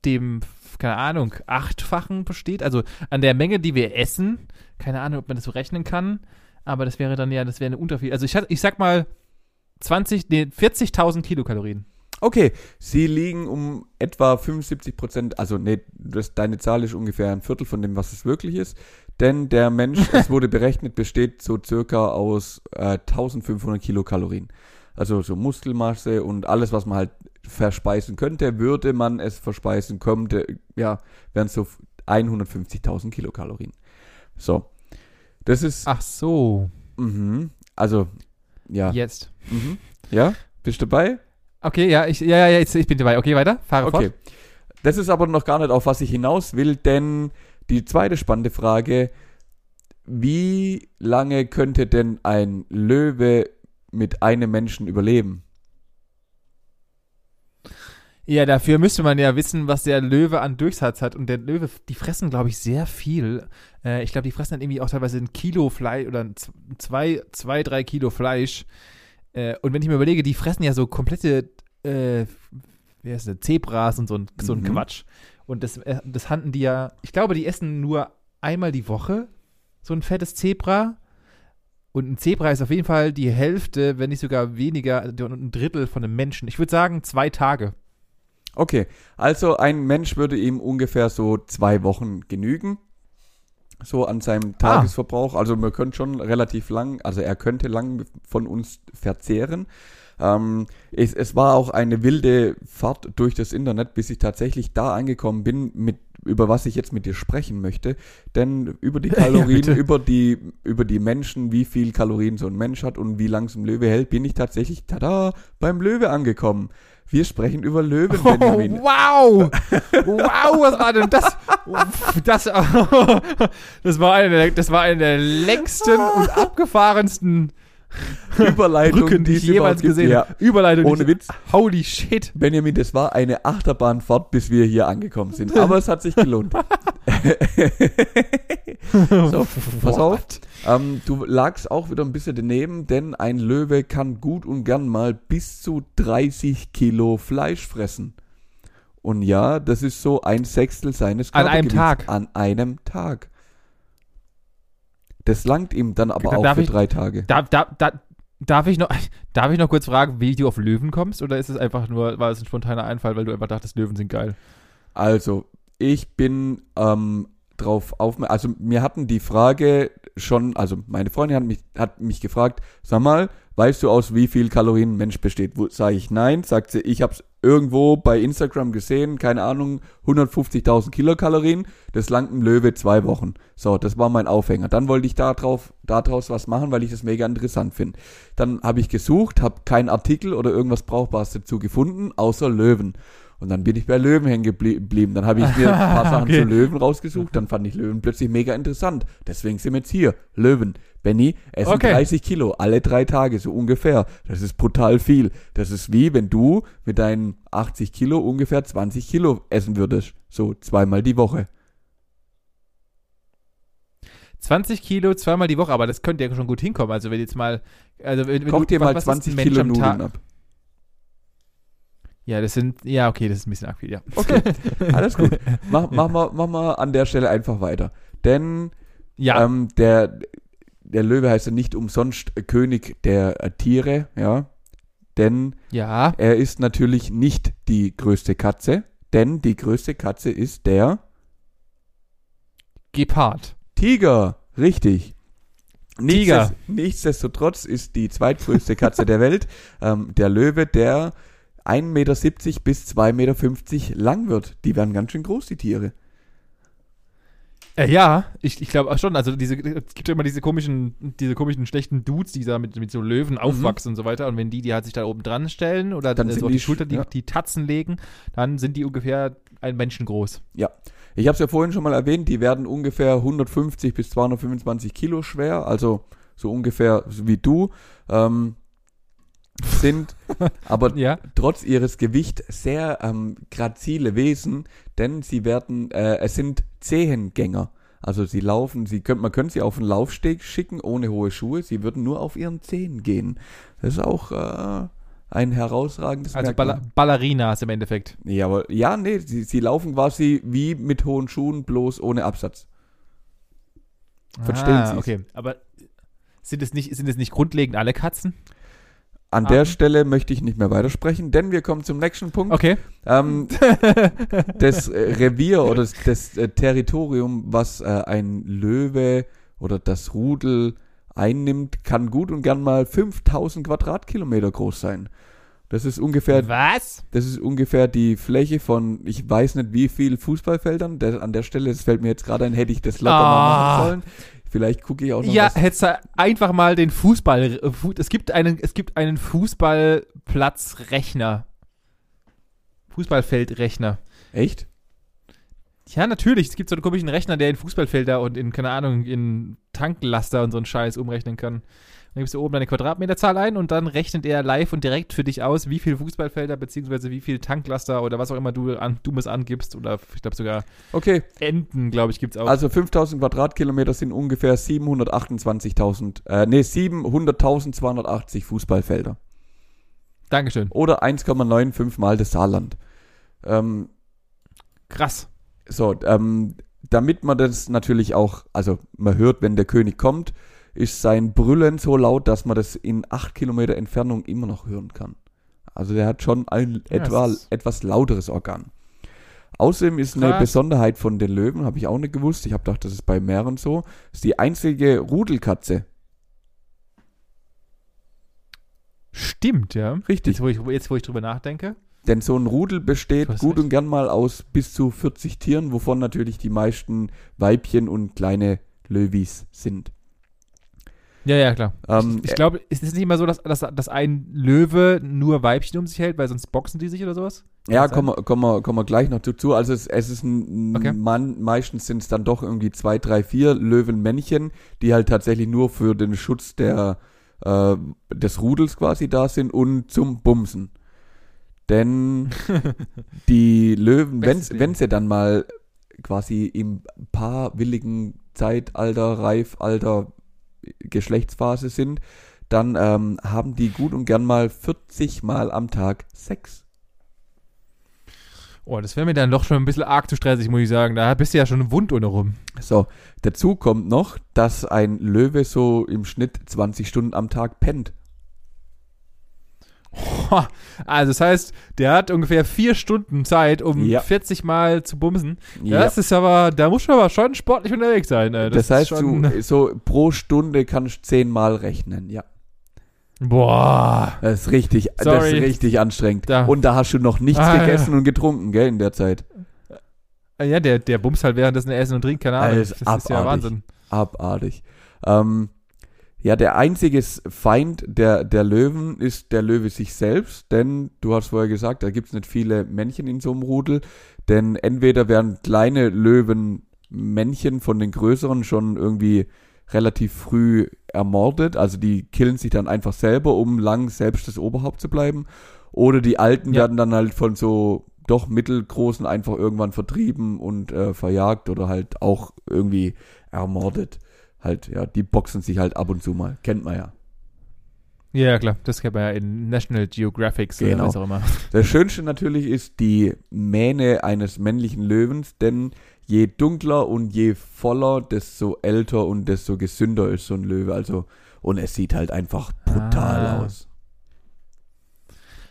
dem, keine Ahnung, achtfachen besteht. Also an der Menge, die wir essen. Keine Ahnung, ob man das so rechnen kann. Aber das wäre dann ja, das wäre eine Unterschied. Also ich, ich sag mal 20, nee, 40.000 Kilokalorien. Okay, sie liegen um etwa 75 Prozent, also nee, das, deine Zahl ist ungefähr ein Viertel von dem, was es wirklich ist. Denn der Mensch, es wurde berechnet, besteht so circa aus äh, 1500 Kilokalorien. Also so Muskelmasse und alles, was man halt verspeisen könnte, würde man es verspeisen könnte, ja, wären so 150.000 Kilokalorien. So, das ist, Ach so. mhm, also, ja, Jetzt. mhm, ja, bist du dabei? Okay, ja, ich, ja, ja, jetzt, ich bin dabei. Okay, weiter. Fahre Okay. fort. Das ist aber noch gar nicht, auf was ich hinaus will, denn die zweite spannende Frage, wie lange könnte denn ein Löwe mit einem Menschen überleben? Ja, dafür müsste man ja wissen, was der Löwe an Durchsatz hat. Und der Löwe, die fressen, glaube ich, sehr viel. Äh, ich glaube, die fressen dann irgendwie auch teilweise ein Kilo Fleisch oder ein zwei, zwei, drei Kilo Fleisch. Äh, und wenn ich mir überlege, die fressen ja so komplette, äh, wie heißt das, Zebras und so ein, so ein Mhm. Quatsch. Und das, äh, das handeln die ja, ich glaube, die essen nur einmal die Woche so ein fettes Zebra. Und ein Zebra ist auf jeden Fall die Hälfte, wenn nicht sogar weniger, also ein Drittel von einem Menschen. Ich würde sagen, zwei Tage. Okay, also ein Mensch würde ihm ungefähr so zwei Wochen genügen. So an seinem Tagesverbrauch. Also man könnte schon relativ lang, also er könnte lang von uns verzehren. Ähm, es, es war auch eine wilde Fahrt durch das Internet, bis ich tatsächlich da angekommen bin, mit, über was ich jetzt mit dir sprechen möchte. Denn über die Kalorien, bitte. über die, über die Menschen, wie viel Kalorien so ein Mensch hat und wie lang so ein Löwe hält, bin ich tatsächlich, tada, beim Löwe angekommen. Wir sprechen über Löwen, Oh, Benjamin. wow! Wow, was war denn das? Das, das, war, eine, der- das war eine der längsten und abgefahrensten Überleitung, die ich jemals gesehen Ja. habe. Überleitung. Ohne Witz. Holy shit. Benjamin, das war eine Achterbahnfahrt, bis wir hier angekommen sind. Aber es hat sich gelohnt. so, pass auf. Ähm, du lagst auch wieder ein bisschen daneben, denn ein Löwe kann gut und gern mal bis zu 30 Kilo Fleisch fressen. Und ja, das ist so ein Sechstel seines An einem Körpergewichts. Tag? An einem Tag. Das langt ihm dann aber Dann auch für ich- drei Tage. Da, da, da, darf, ich noch, darf ich noch kurz fragen, wie du auf Löwen kommst? Oder ist es einfach nur, war es ein spontaner Einfall, weil du einfach dachtest, Löwen sind geil? Also, ich bin ähm, drauf aufmerksam. Also, mir hatten die Frage schon, also meine Freundin hat mich, hat mich gefragt, sag mal, weißt du aus wie viel Kalorien ein Mensch besteht? Sage ich nein? Sagt sie, ich habe es irgendwo bei Instagram gesehen, keine Ahnung, 150.000 Kilokalorien. Das langt ein Löwe zwei Wochen. So, das war mein Aufhänger. Dann wollte ich da drauf, daraus was machen, weil ich das mega interessant finde. Dann habe ich gesucht, habe keinen Artikel oder irgendwas Brauchbares dazu gefunden, außer Löwen. Und dann bin ich bei Löwen hängen geblie- geblieben. Dann habe ich mir ein paar Sachen Okay. zu Löwen rausgesucht. Dann fand ich Löwen plötzlich mega interessant. Deswegen sind wir jetzt hier. Löwen. Benny, essen Okay. 30 Kilo alle drei Tage, so ungefähr. Das ist brutal viel. Das ist wie wenn du mit deinen 80 Kilo ungefähr 20 Kilo essen würdest. So zweimal die Woche. 20 Kilo zweimal die Woche, aber das könnte ja schon gut hinkommen. Also wenn jetzt mal, also wenn, wenn Koch dir mal was- was ist 20 ein Mensch Kilo Nudeln ab. Ja, das sind, ja, okay, das ist ein bisschen arg viel, ja. Okay, alles gut. Mach, mach, mal, mach mal an der Stelle einfach weiter. Denn Ja, Ähm, der, der Löwe heißt ja nicht umsonst König der äh, Tiere, ja. Denn ja, er ist natürlich nicht die größte Katze, denn die größte Katze ist der Gepard. Tiger. Richtig. Tiger. Nichtsdest- Nichtsdestotrotz ist die zweitgrößte Katze der Welt ähm, der Löwe, der 1,70 Meter bis 2,50 Meter lang wird. Die werden ganz schön groß, die Tiere. Äh, ja, ich, ich glaube auch schon. Also diese, es gibt ja immer diese komischen, diese komischen schlechten Dudes, die da mit, mit so Löwen aufwachsen und so weiter. Und wenn die, die halt sich da oben dran stellen oder Mhm. Dann äh, so auf die die Schulter die, ja. die Tatzen legen, dann sind die ungefähr ein Menschen groß. Ich habe es ja vorhin schon mal erwähnt, die werden ungefähr 150 bis 225 Kilo schwer, also so ungefähr wie du. Ähm, sind aber Ja. trotz ihres Gewichts sehr ähm, grazile Wesen, denn sie werden, äh, es sind Zehengänger. Also sie laufen, sie können, man könnte sie auf einen Laufsteg schicken ohne hohe Schuhe, sie würden nur auf ihren Zehen gehen. Das ist auch äh, ein herausragendes Also. Balla Ballerinas im Endeffekt. Ja, aber ja, nee, sie, sie laufen quasi wie mit hohen Schuhen, bloß ohne Absatz. Verstehen ah, Sie's? okay. Aber sind es nicht, sind es nicht grundlegend alle Katzen? An Ah. der Stelle möchte ich nicht mehr weitersprechen, denn wir kommen zum nächsten Punkt. Okay. Ähm, das äh, Revier oder das, das äh, Territorium, was äh, ein Löwe oder das Rudel einnimmt, kann gut und gern mal 5000 Quadratkilometer groß sein. Das ist ungefähr, Was? das ist ungefähr die Fläche von, ich weiß nicht wie viel Fußballfeldern. Der, an der Stelle, das fällt mir jetzt gerade ein, hätte ich das locker Ah. mal machen sollen. Vielleicht gucke ich auch noch Ja, was. hättest du einfach mal den Fußball. äh, Es gibt einen, es gibt einen Fußballplatzrechner. Fußballfeldrechner. Echt? Ja, natürlich. Es gibt so einen komischen Rechner, der in Fußballfelder und in, keine Ahnung, in Tanklaster und so einen Scheiß umrechnen kann. Dann gibst du oben deine Quadratmeterzahl ein und dann rechnet er live und direkt für dich aus, wie viel Fußballfelder beziehungsweise wie viel Tanklaster oder was auch immer du an dummes angibst oder ich glaube sogar Okay, Enten, glaube ich, gibt's auch. also 5000 Quadratkilometer sind ungefähr 728.000, äh, nee, 700.280 Fußballfelder. Dankeschön. Oder 1,95 mal das Saarland. Ähm, Krass. so, ähm, damit man das natürlich auch, also man hört, wenn der König kommt, ist sein Brüllen so laut, dass man das in 8 Kilometer Entfernung immer noch hören kann. Also der hat schon ein Ja, etwa, etwas lauteres Organ. Außerdem ist eine Krass. Besonderheit von den Löwen, habe ich auch nicht gewusst, ich habe gedacht, das ist bei mehreren so, ist die einzige Rudelkatze. Stimmt, ja. Richtig. Jetzt wo, ich, jetzt, wo ich drüber nachdenke. Denn so ein Rudel besteht gut recht. und gern mal aus bis zu 40 Tieren, wovon natürlich die meisten Weibchen und kleine Löwis sind. Ja, ja, klar. Ähm, ich ich glaube, ist es nicht immer so, dass, dass, dass ein Löwe nur Weibchen um sich hält, weil sonst boxen die sich oder sowas? Ja, Kann kommen wir, kommen, wir, kommen wir gleich noch dazu. Also es, es ist ein Okay. Mann, meistens sind es dann doch irgendwie zwei, drei, vier Löwenmännchen, die halt tatsächlich nur für den Schutz der, äh, des Rudels quasi da sind und zum Bumsen. Denn die Löwen, wenn sie dann mal quasi im paarwilligen Zeitalter, Reifalter, Geschlechtsphase sind, dann ähm, haben die gut und gern mal 40 Mal am Tag Sex. Oh, das wäre mir dann doch schon ein bisschen arg zu stressig, muss ich sagen. Da bist du ja schon wund ohne rum. So, dazu kommt noch, dass ein Löwe so im Schnitt 20 Stunden am Tag pennt. Also das heißt, der hat ungefähr vier Stunden Zeit, um Ja. 40 Mal zu bumsen. Ja. Das ist aber, da muss man aber schon sportlich unterwegs sein. Das, ist heißt, schon, du so pro Stunde kannst du 10 Mal rechnen, ja. Boah. Das ist richtig, das Sorry. ist richtig anstrengend. Da- Und da hast du noch nichts Ah, ja. gegessen und getrunken, gell, in der Zeit. Ja, der, der bumst halt währenddessen Essen und trinkt, keine Ahnung. Das Das, ist ja abartig. Wahnsinn. Abartig. Ähm, ja, der einzige Feind der, der Löwen ist der Löwe sich selbst, denn du hast vorher gesagt, da gibt's nicht viele Männchen in so einem Rudel, denn entweder werden kleine Löwen Männchen von den größeren schon irgendwie relativ früh ermordet, also die killen sich dann einfach selber, um lang selbst das Oberhaupt zu bleiben, oder die Alten Ja. werden dann halt von so doch mittelgroßen einfach irgendwann vertrieben und äh, verjagt oder halt auch irgendwie ermordet. Halt, ja, die boxen sich halt ab und zu mal. Kennt man ja. Ja, klar. Das kennt man ja in National Geographic Genau. oder was auch immer. Das Schönste natürlich ist die Mähne eines männlichen Löwens, denn je dunkler und je voller, desto älter und desto gesünder ist so ein Löwe. Also, und es sieht halt einfach brutal Ah. aus.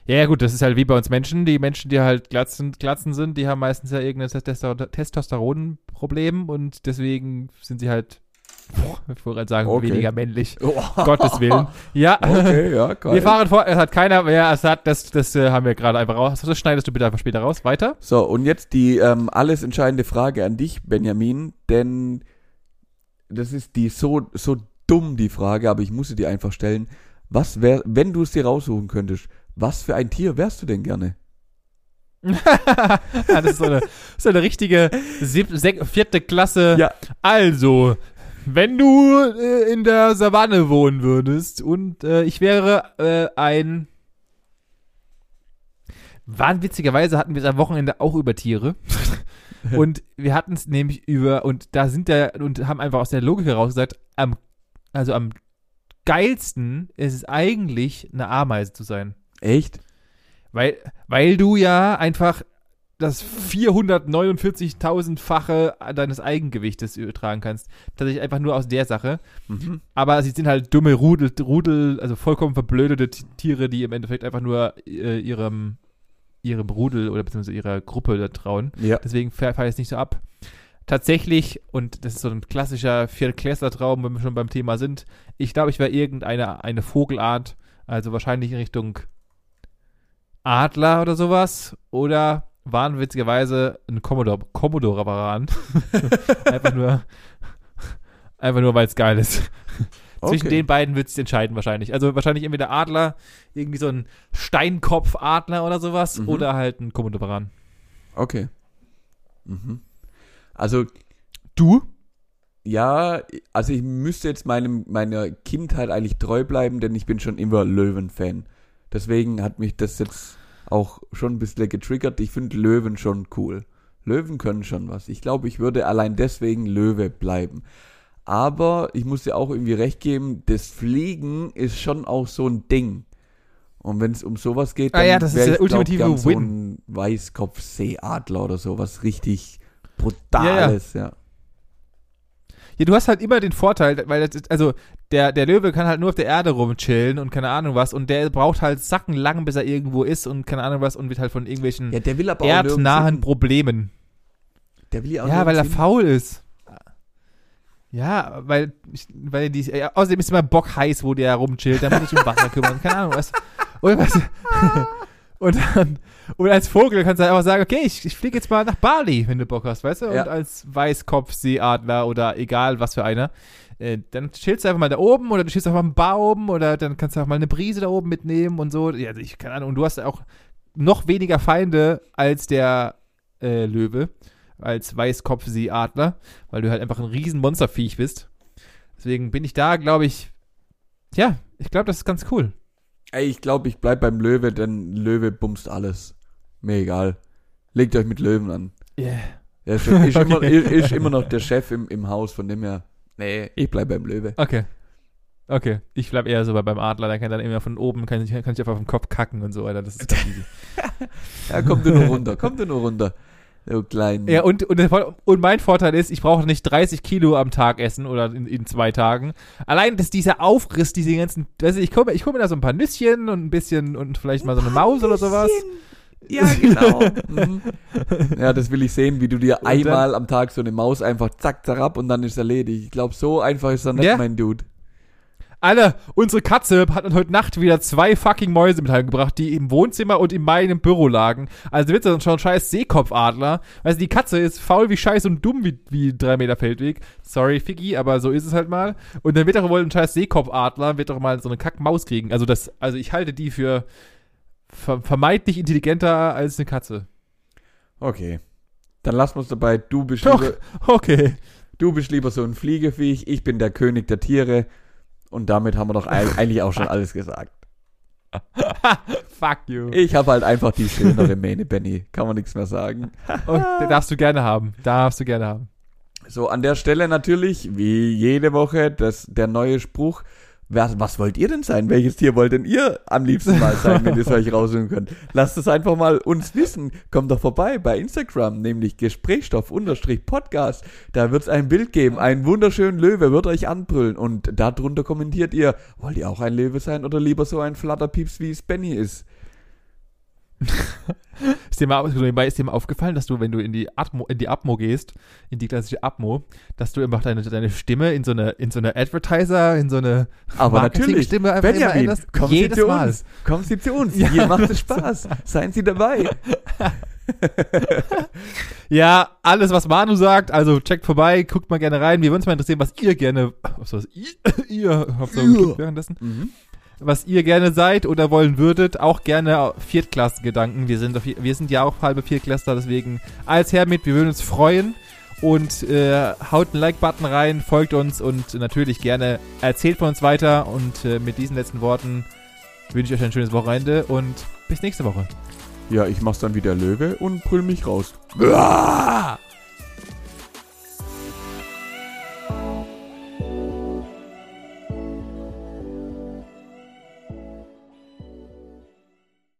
Ja, ja, gut, das ist halt wie bei uns Menschen. Die Menschen, die halt glatzen, glatzen sind, die haben meistens ja irgendein Testo- Testosteronproblem und deswegen sind sie halt, ich wollte sagen, Okay. weniger männlich. Gottes Willen. Ja. Okay, ja, geil. Wir fahren fort, es hat keiner mehr, es hat, das, das äh, haben wir gerade einfach raus. Das schneidest du bitte einfach später raus. Weiter. So, und jetzt die ähm, alles entscheidende Frage an dich, Benjamin, denn das ist die so, so dumm, die Frage, aber ich muss sie dir einfach stellen. Was wär, wenn du es dir raussuchen könntest, was für ein Tier wärst du denn gerne? ja, das ist so eine, so eine richtige sieb, vierte Klasse. Ja. Also, wenn du äh, in der Savanne wohnen würdest und äh, ich wäre äh, ein. Waren witzigerweise hatten wir es am Wochenende auch über Tiere. und wir hatten es nämlich über, und da sind da, und haben einfach aus der Logik heraus gesagt, am, also am geilsten ist es eigentlich, eine Ameise zu sein. Echt? Weil, weil du ja einfach das 449.000-fache deines Eigengewichtes übertragen kannst. Tatsächlich einfach nur aus der Sache. Mhm. Aber sie sind halt dumme Rudel, Rudel also vollkommen verblödete Tiere, die im Endeffekt einfach nur äh, ihrem, ihrem Rudel oder beziehungsweise ihrer Gruppe da trauen. Ja. Deswegen fahre ich es nicht so ab. Tatsächlich, und das ist so ein klassischer Viertklässler-Traum, wenn wir schon beim Thema sind, ich glaube, ich wäre irgendeine eine Vogelart, also wahrscheinlich in Richtung Adler oder sowas, oder waren witzigerweise ein Commodore, Commodore-Varan. einfach nur, einfach nur, weil es geil ist. Zwischen Okay. den beiden wird es entscheiden wahrscheinlich. Also wahrscheinlich entweder Adler, irgendwie so ein Steinkopf-Adler oder sowas, Mhm. oder halt ein Commodore-Varan. Okay. Mhm. Also, Du? ja, also ich müsste jetzt meinem, meiner Kindheit eigentlich treu bleiben, denn ich bin schon immer Löwen-Fan. Deswegen hat mich das jetzt auch schon ein bisschen getriggert. Ich finde Löwen schon cool. Löwen können schon was. Ich glaube, ich würde allein deswegen Löwe bleiben. Aber ich muss dir auch irgendwie recht geben, das Fliegen ist schon auch so ein Ding. Und wenn es um sowas geht, Ah dann ja, das ist der ich, glaub, ultimative so Win. ein Weißkopfseeadler oder sowas richtig brutales, ja. Ja, du hast halt immer den Vorteil, weil das ist, also der, der Löwe kann halt nur auf der Erde rumchillen und keine Ahnung was und der braucht halt sackenlang, bis er irgendwo ist und keine Ahnung was und wird halt von irgendwelchen Ja, der will aber erdnahen. Problemen. Der will ja auch Ja, weil er hin. faul ist. Ja, weil, ich- weil die, ja, außerdem ist immer Bock heiß, wo der rumchillt, da muss ich um Wasser kümmern, keine Ahnung was. Und, was, und, dann, und als Vogel kannst du halt einfach sagen, okay, ich, ich fliege jetzt mal nach Bali, wenn du Bock hast, weißt du? Ja. Und als Weißkopfseeadler oder egal was für einer, äh, dann chillst du einfach mal da oben oder du chillst einfach am Baum oder dann kannst du auch mal eine Brise da oben mitnehmen und so. Ja, also ich keine Ahnung. Und du hast auch noch weniger Feinde als der äh, Löwe, als Weißkopfseeadler, weil du halt einfach ein riesen Monsterviech bist. Deswegen bin ich da, glaube ich, ja, ich glaube, das ist ganz cool. Ey, ich glaube, ich bleib beim Löwe, denn Löwe bumst alles. Mir egal. Legt euch mit Löwen an. Yeah. Er ist, ist, immer, Okay. ist, ist immer noch der Chef im, im Haus, von dem her. Nee, ich bleib beim Löwe. Okay. Okay. Ich bleib eher so bei beim Adler, der kann dann immer von oben, kann ich, kann ich einfach auf den Kopf kacken und so, Alter. Das ist ganz easy. Ja, komm du nur runter, komm du nur runter. Du kleinen. Ja, und, und, und mein Vorteil ist, ich brauche nicht 30 Kilo am Tag essen oder in, in zwei Tagen. Allein, dass dieser Aufriss, diese ganzen, weißt du, ich komme ich komm mir da so ein paar Nüsschen und ein bisschen und vielleicht mal so eine Maus oder sowas. Ja, genau. mhm. Ja, das will ich sehen, wie du dir Und einmal am Tag so eine Maus einfach zack, zack und dann ist erledigt. Ich glaube, so einfach ist er nicht, Ja. mein Dude. Alter, unsere Katze hat uns heute Nacht wieder zwei fucking Mäuse mit heimgebracht, die im Wohnzimmer und in meinem Büro lagen. Also wird das schon ein scheiß Seekopfadler. Weißt du, die Katze ist faul wie Scheiß und dumm wie, wie drei Meter Feldweg. Sorry, Figgy, aber so ist es halt mal. Und dann wird doch wohl ein scheiß Seekopfadler, wird doch mal so eine Kackmaus kriegen. Also das, also ich halte die für ver vermeintlich intelligenter als eine Katze. Okay. Dann lassen wir es dabei. Du bist, Doch. lieber, Okay. du bist lieber so ein Fliegeviech, ich bin der König der Tiere. Und damit haben wir doch eig- eigentlich auch schon alles gesagt. Fuck you. Ich habe halt einfach die schönere Mähne, Benny. Kann man nichts mehr sagen. Und den darfst du gerne haben. Darfst du gerne haben. So, an der Stelle natürlich, wie jede Woche, das, der neue Spruch. Was, was wollt ihr denn sein? Welches Tier wollt denn ihr am liebsten mal sein, wenn ihr es euch raussuchen könnt? Lasst es einfach mal uns wissen. Kommt doch vorbei bei Instagram, nämlich Gesprächsstoff-Podcast. Da wird es ein Bild geben. Ein wunderschönen Löwe wird euch anbrüllen. Und darunter kommentiert ihr, wollt ihr auch ein Löwe sein oder lieber so ein Flatterpieps, wie es Benny ist? Ist dir, mal, ist dir mal aufgefallen, dass du, wenn du in die Atmo, in die Atmo gehst, in die klassische Atmo, dass du einfach deine, deine Stimme in so eine, in so eine Advertiser, in so eine Aber natürlich, Stimme einfach immer Benjamin, änderst? kommen Jedes Sie zu Mal. uns. Kommen Sie zu uns. Ja. Hier macht es Spaß. Seien Sie dabei. Ja, alles, was Manu sagt, also checkt vorbei, guckt mal gerne rein. Wir würden uns mal interessieren, was ihr gerne, was was ihr, ihr, habt so gedrückt währenddessen, Mhm. Was ihr gerne seid oder wollen würdet, auch gerne Viertklassengedanken. Wir sind, auf, wir sind ja auch halbe Viertklässler, deswegen als Hermit, wir würden uns freuen. Und äh, haut einen Like-Button rein, folgt uns und natürlich gerne erzählt von uns weiter. Und äh, mit diesen letzten Worten wünsche ich euch ein schönes Wochenende und bis nächste Woche. Ja, ich mach's dann wie der Löwe und brüll mich raus. Ah!